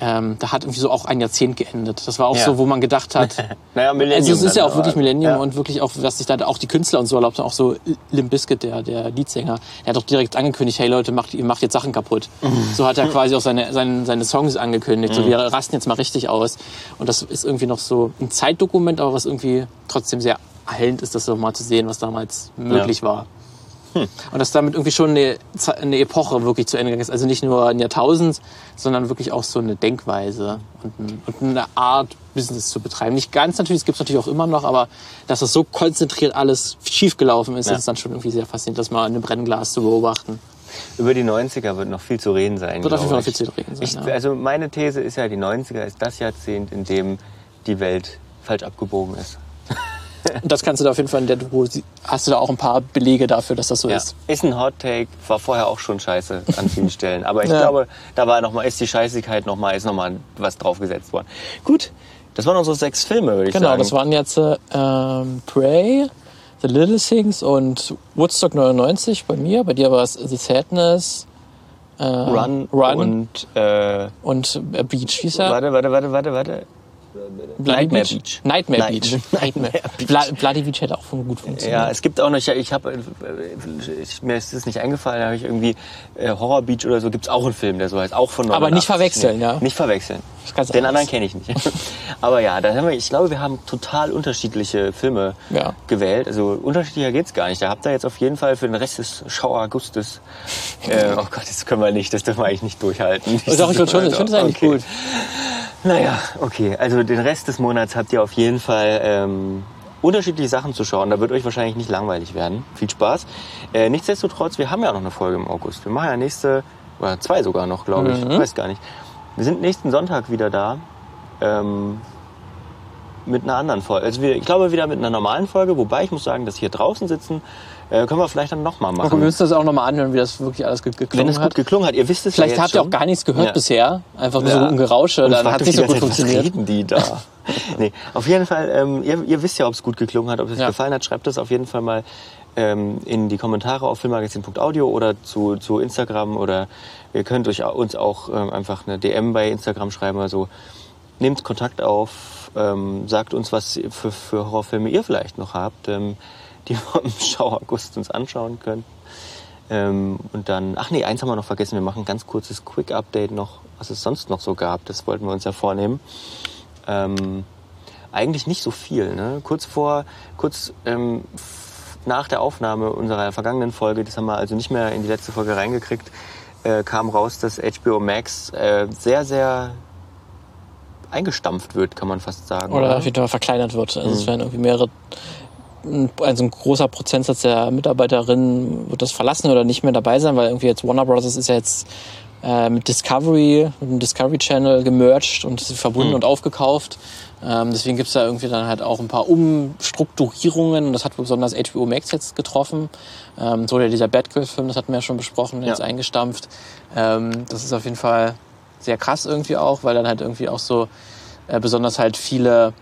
ähm, da hat irgendwie so auch ein Jahrzehnt geendet. Das war auch Ja. so, wo man gedacht hat, Naja, Millennium. also es ist ja auch wirklich aber. Millennium Ja. und wirklich auch, was sich da auch die Künstler und so erlaubt haben, auch so Limp Bizkit, der, der Leadsänger, der hat doch direkt angekündigt, hey Leute, macht, ihr macht jetzt Sachen kaputt. So hat er quasi auch seine, seine, seine Songs angekündigt, so wir rasten jetzt mal richtig aus. Und das ist irgendwie noch so ein Zeitdokument, aber was irgendwie trotzdem sehr erhellend ist, das noch mal zu sehen, was damals möglich war. Und dass damit irgendwie schon eine, eine Epoche wirklich zu Ende gegangen ist. Also nicht nur ein Jahrtausend, sondern wirklich auch so eine Denkweise und, ein, und eine Art, Business zu betreiben. Nicht ganz natürlich, es gibt es natürlich auch immer noch, aber dass das so konzentriert alles schiefgelaufen ist, Ja. das ist dann schon irgendwie sehr faszinierend, das mal in einem Brennglas zu beobachten. Über die 90er wird noch viel zu reden sein. Wird auf jeden Fall ich. viel zu reden sein, Ich, ja. Also meine These ist ja, die 90er ist das Jahrzehnt, in dem die Welt falsch abgebogen ist. Das kannst du da auf jeden Fall in der Doku, hast du da auch ein paar Belege dafür, dass das so Ja. ist. Ist ein Hot Take, war vorher auch schon scheiße an vielen Stellen. Aber ich Ja. glaube, da war noch mal, ist die Scheißigkeit noch mal, ist noch mal was draufgesetzt worden. Gut, das waren unsere sechs Filme, würde ich Genau, sagen. das waren jetzt äh, ähm, Prey, The Little Things und Woodstock 99 bei mir. Bei dir war es The Sadness, äh, Run, Run und äh, und äh, Beach, wie hieß er? warte, warte, warte, warte, warte. Nightmare Beach. Nightmare Night- Beach. Nightmare Beach. Bla Bloody Beach hätte auch gut funktioniert. Ja, es gibt auch noch, ich, ich habe, mir ist das nicht eingefallen, da habe ich irgendwie äh, Horror Beach oder so, gibt's auch einen Film, der so heißt, auch von Aber nicht 89. verwechseln, nee, ja. Nicht verwechseln. Den anders. anderen kenne ich nicht. Aber ja, da haben wir, ich glaube, wir haben total unterschiedliche Filme Ja. gewählt. Also unterschiedlicher geht's gar nicht. Da habt ihr jetzt auf jeden Fall für den Rest des Schauer Augustes. Äh, oh Gott, das können wir nicht, das dürfen wir eigentlich nicht durchhalten. Doch, ich ich finde es eigentlich Okay. gut. Naja, okay. Also den Rest des Monats habt ihr auf jeden Fall ähm, unterschiedliche Sachen zu schauen. Da wird euch wahrscheinlich nicht langweilig werden. Viel Spaß. Äh, nichtsdestotrotz, wir haben ja noch eine Folge im August. Wir machen ja nächste, oder zwei sogar noch, glaube ich. Mhm. Ich weiß gar nicht. Wir sind nächsten Sonntag wieder da. Ähm, mit einer anderen Folge. Also wir, ich glaube wieder mit einer normalen Folge, wobei ich muss sagen, dass hier draußen sitzen, äh, können wir vielleicht dann nochmal Wir machen. müssen das auch nochmal anhören, wie das wirklich alles ge Wenn geklungen es gut hat. geklungen hat, ihr wisst es Vielleicht ja habt ihr auch gar nichts gehört Ja. bisher. Einfach nur Ja. so ein Gerausche, Und dann hat es nicht so gut Zeit, funktioniert. Was reden die da? nee, auf jeden Fall, ähm, ihr, ihr wisst ja, ob es gut geklungen hat, ob es euch gefallen hat. Schreibt das auf jeden Fall mal ähm, in die Kommentare auf filmmagazin.audio oder zu, zu Instagram oder ihr könnt euch uns auch ähm, einfach eine DM bei Instagram schreiben oder so. Nehmt Kontakt auf, ähm, sagt uns, was für, für Horrorfilme ihr vielleicht noch habt, ähm, die wir im Schau August uns anschauen könnt. Ähm, und dann, ach nee, eins haben wir noch vergessen, wir machen ein ganz kurzes Quick-Update noch, was es sonst noch so gab. Das wollten wir uns ja vornehmen. Ähm, eigentlich nicht so viel. Ne? Kurz vor, kurz ähm, nach der Aufnahme unserer vergangenen Folge, das haben wir also nicht mehr in die letzte Folge reingekriegt, äh, kam raus, dass HBO Max äh, sehr, sehr eingestampft wird, kann man fast sagen. Oder auf jeden Fall verkleinert wird. Also es werden irgendwie mehrere, also ein großer Prozentsatz der Mitarbeiterinnen wird das verlassen oder nicht mehr dabei sein, weil irgendwie jetzt Warner Bros. ist ja jetzt äh, mit Discovery, mit dem Discovery Channel gemerged und verbunden und aufgekauft. Ähm, deswegen gibt's da irgendwie dann halt auch ein paar Umstrukturierungen und das hat besonders HBO Max jetzt getroffen. Ähm, so der dieser Batgirl-Film, das hatten wir ja schon besprochen, jetzt Ja. eingestampft. Ähm, das ist auf jeden Fall sehr krass irgendwie auch, weil dann halt irgendwie auch so äh, besonders halt viele,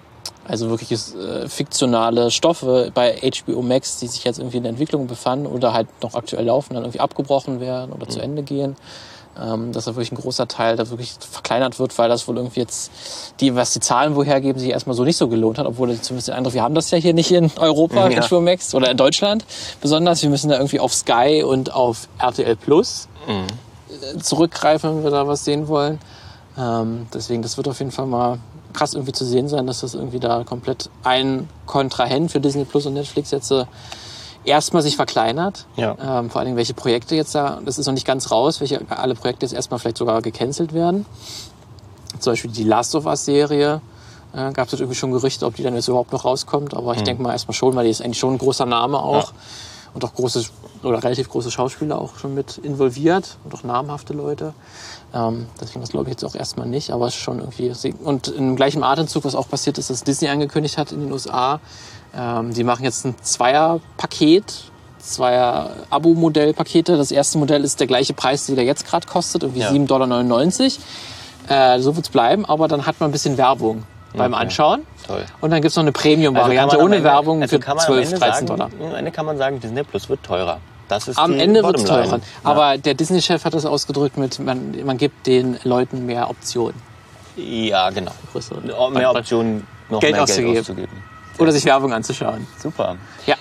also wirklich äh, fiktionale Stoffe bei HBO Max, die sich jetzt irgendwie in der Entwicklung befanden oder halt noch aktuell laufen, dann irgendwie abgebrochen werden oder zu Ende gehen. ähm, dass da wirklich ein großer Teil da wirklich verkleinert wird, weil das wohl irgendwie jetzt, die, was die Zahlen wohl hergeben, sich erstmal so nicht so gelohnt hat, obwohl zumindest den Eindruck, wir haben das ja hier nicht in Europa, Ja. HBO Max oder in Deutschland besonders. Wir müssen da irgendwie auf Sky und auf RTL Plus äh, zurückgreifen, wenn wir da was sehen wollen. Ähm, deswegen, das wird auf jeden Fall mal krass irgendwie zu sehen sein, dass das irgendwie da komplett ein Kontrahent für Disney Plus und Netflix jetzt äh, erstmal sich verkleinert. Ja. Ähm, vor allen Dingen, welche Projekte jetzt da, das ist noch nicht ganz raus, welche alle Projekte jetzt erstmal vielleicht sogar gecancelt werden. Zum Beispiel die Last of Us Serie. Äh, Gab es jetzt irgendwie schon Gerüchte, ob die dann jetzt überhaupt noch rauskommt. Aber ich denke mal erstmal schon, weil die ist eigentlich schon ein großer Name auch. Und auch große oder relativ große Schauspieler auch schon mit involviert und auch namhafte Leute. Ähm, deswegen das glaube ich jetzt auch erstmal nicht, aber es ist schon irgendwie. Und im gleichen Atemzug, was auch passiert ist, dass Disney angekündigt hat in den USA, ähm, die machen jetzt ein Zweier-Paket, zweier Abo-Modell-Pakete. Das erste Modell ist der gleiche Preis, der jetzt gerade kostet, irgendwie Ja. 7,99 Dollar. Äh, so wird's bleiben, aber dann hat man ein bisschen Werbung beim Okay. Anschauen. Toll. Und dann gibt's noch eine Also Premium-Variante am ohne Ende- Werbung also für kann man am 12, Ende 13 sagen, Dollar. Am Ende kann man sagen, Disney Plus wird teurer. Das ist Am Ende wird's Bottomline. teurer. Aber der Disney-Chef hat das ausgedrückt mit, man, man gibt den Leuten mehr Optionen. Ja, genau. Mehr Optionen, noch Geld mehr auszugeben. Geld auszugeben. Oder sich Werbung anzuschauen. Super. Ja.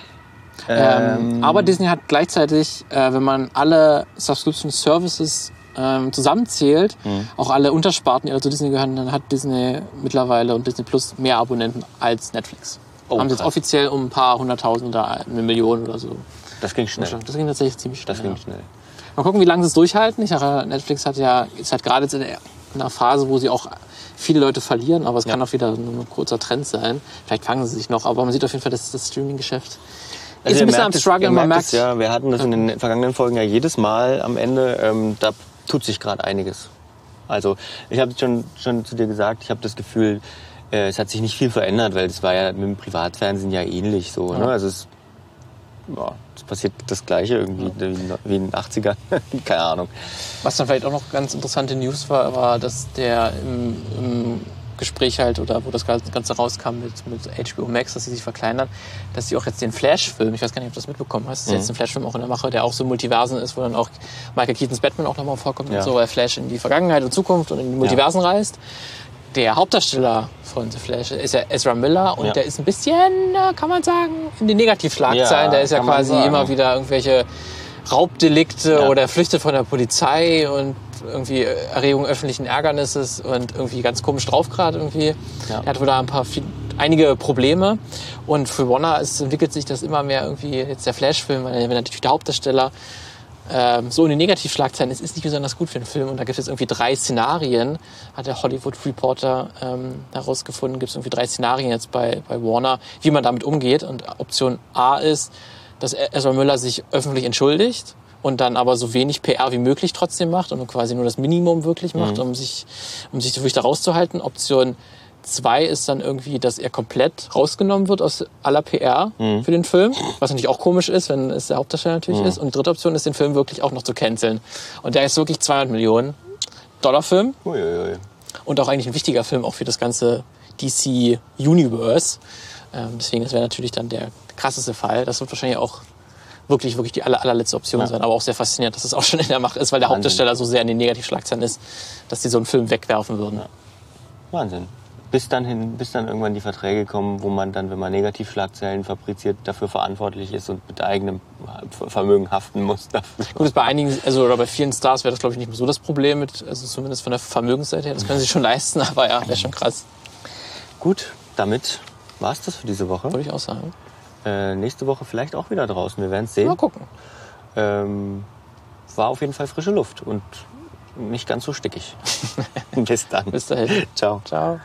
Ähm, aber Disney hat gleichzeitig, äh, wenn man alle Subscription Services ähm, zusammenzählt, Mhm. auch alle Untersparten, die alle zu Disney gehören, dann hat Disney mittlerweile und Disney Plus mehr Abonnenten als Netflix. Oh, Haben sie jetzt krass. offiziell um ein paar hunderttausend oder eine Million oder so. Das ging schnell. Das ging tatsächlich ziemlich schnell. Das ging ja. schnell. Mal gucken, wie lange sie es durchhalten. Ich sage, Netflix hat ja, ist halt gerade jetzt in einer Phase, wo sie auch viele Leute verlieren, aber es kann auch wieder nur ein kurzer Trend sein. Vielleicht fangen sie sich noch, aber man sieht auf jeden Fall, dass das Streaming-Geschäft ist ein bisschen am Struggle. Man merkt merkt, es, ja, wir hatten das in den vergangenen Folgen ja jedes Mal am Ende. Ähm, da tut sich gerade einiges. Also ich habe schon, schon zu dir gesagt, ich habe das Gefühl, äh, es hat sich nicht viel verändert, weil es war ja mit dem Privatfernsehen ja ähnlich so. Ne? Also es, ja, es passiert das Gleiche irgendwie wie, wie in den 80ern. Keine Ahnung. Was dann vielleicht auch noch ganz interessante News war, war, dass der im, im Gespräch halt oder wo das Ganze rauskam mit, mit HBO Max, dass sie sich verkleinern, dass sie auch jetzt den Flash-Film, ich weiß gar nicht, ob du das mitbekommen hast, Mhm. jetzt ein Flash-Film auch in der Mache, der auch so Multiversen ist, wo dann auch Michael Keatons Batman auch nochmal vorkommt Ja. und so, weil Flash in die Vergangenheit und Zukunft und in die Multiversen reist. Der Hauptdarsteller von The Flash ist ja Ezra Miller und Ja. der ist ein bisschen, kann man sagen, in den Negativschlagzeilen. Ja, der ist ja quasi immer wieder irgendwelche Raubdelikte Ja. oder flüchtet von der Polizei und irgendwie Erregung öffentlichen Ärgernisses und irgendwie ganz komisch drauf gerade irgendwie. Ja. Er hat wohl da ein paar viel, einige Probleme und für Warner ist, entwickelt sich das immer mehr irgendwie jetzt der Flash-Film, weil wenn natürlich der Hauptdarsteller ähm, so in den Negativschlagzeilen ist, ist nicht besonders gut für den Film und da gibt es irgendwie drei Szenarien, hat der Hollywood Reporter ähm, herausgefunden, gibt es irgendwie drei Szenarien jetzt bei, bei Warner, wie man damit umgeht und Option A ist, dass Ezra Müller sich öffentlich entschuldigt und dann aber so wenig PR wie möglich trotzdem macht und quasi nur das Minimum wirklich macht, um sich, um sich wirklich da rauszuhalten. Option zwei ist dann irgendwie, dass er komplett rausgenommen wird aus aller PR für den Film, was natürlich auch komisch ist, wenn es der Hauptdarsteller natürlich ist. Und die dritte Option ist, den Film wirklich auch noch zu canceln. Und der ist wirklich 200 Millionen Dollar Film Uiuiui. und auch eigentlich ein wichtiger Film auch für das ganze DC Universe. Ähm, deswegen, das wäre natürlich dann der krasseste Fall. Das wird wahrscheinlich auch wirklich, wirklich die aller, allerletzte Option sein. Aber auch sehr faszinierend, dass es auch schon in der Macht ist, weil der Wahnsinn. Hauptdarsteller so sehr in den Negativschlagzeilen ist, dass die so einen Film wegwerfen würden. Wahnsinn. Bis dann, hin, bis dann irgendwann die Verträge kommen, wo man dann, wenn man Negativschlagzeilen fabriziert, dafür verantwortlich ist und mit eigenem Vermögen haften muss. Dafür. Gut, bei einigen, also oder bei vielen Stars wäre das glaube ich nicht mehr so das Problem mit, also zumindest von der Vermögensseite her. Das können sie schon leisten, aber ja, wäre schon krass, Gut, damit war's das für diese Woche. würde ich auch sagen. Äh, nächste Woche vielleicht auch wieder draußen. Wir werden es sehen. Mal gucken. Ähm, war auf jeden Fall frische Luft und nicht ganz so stickig. Bis dann. Bis dahin. Ciao. Ciao.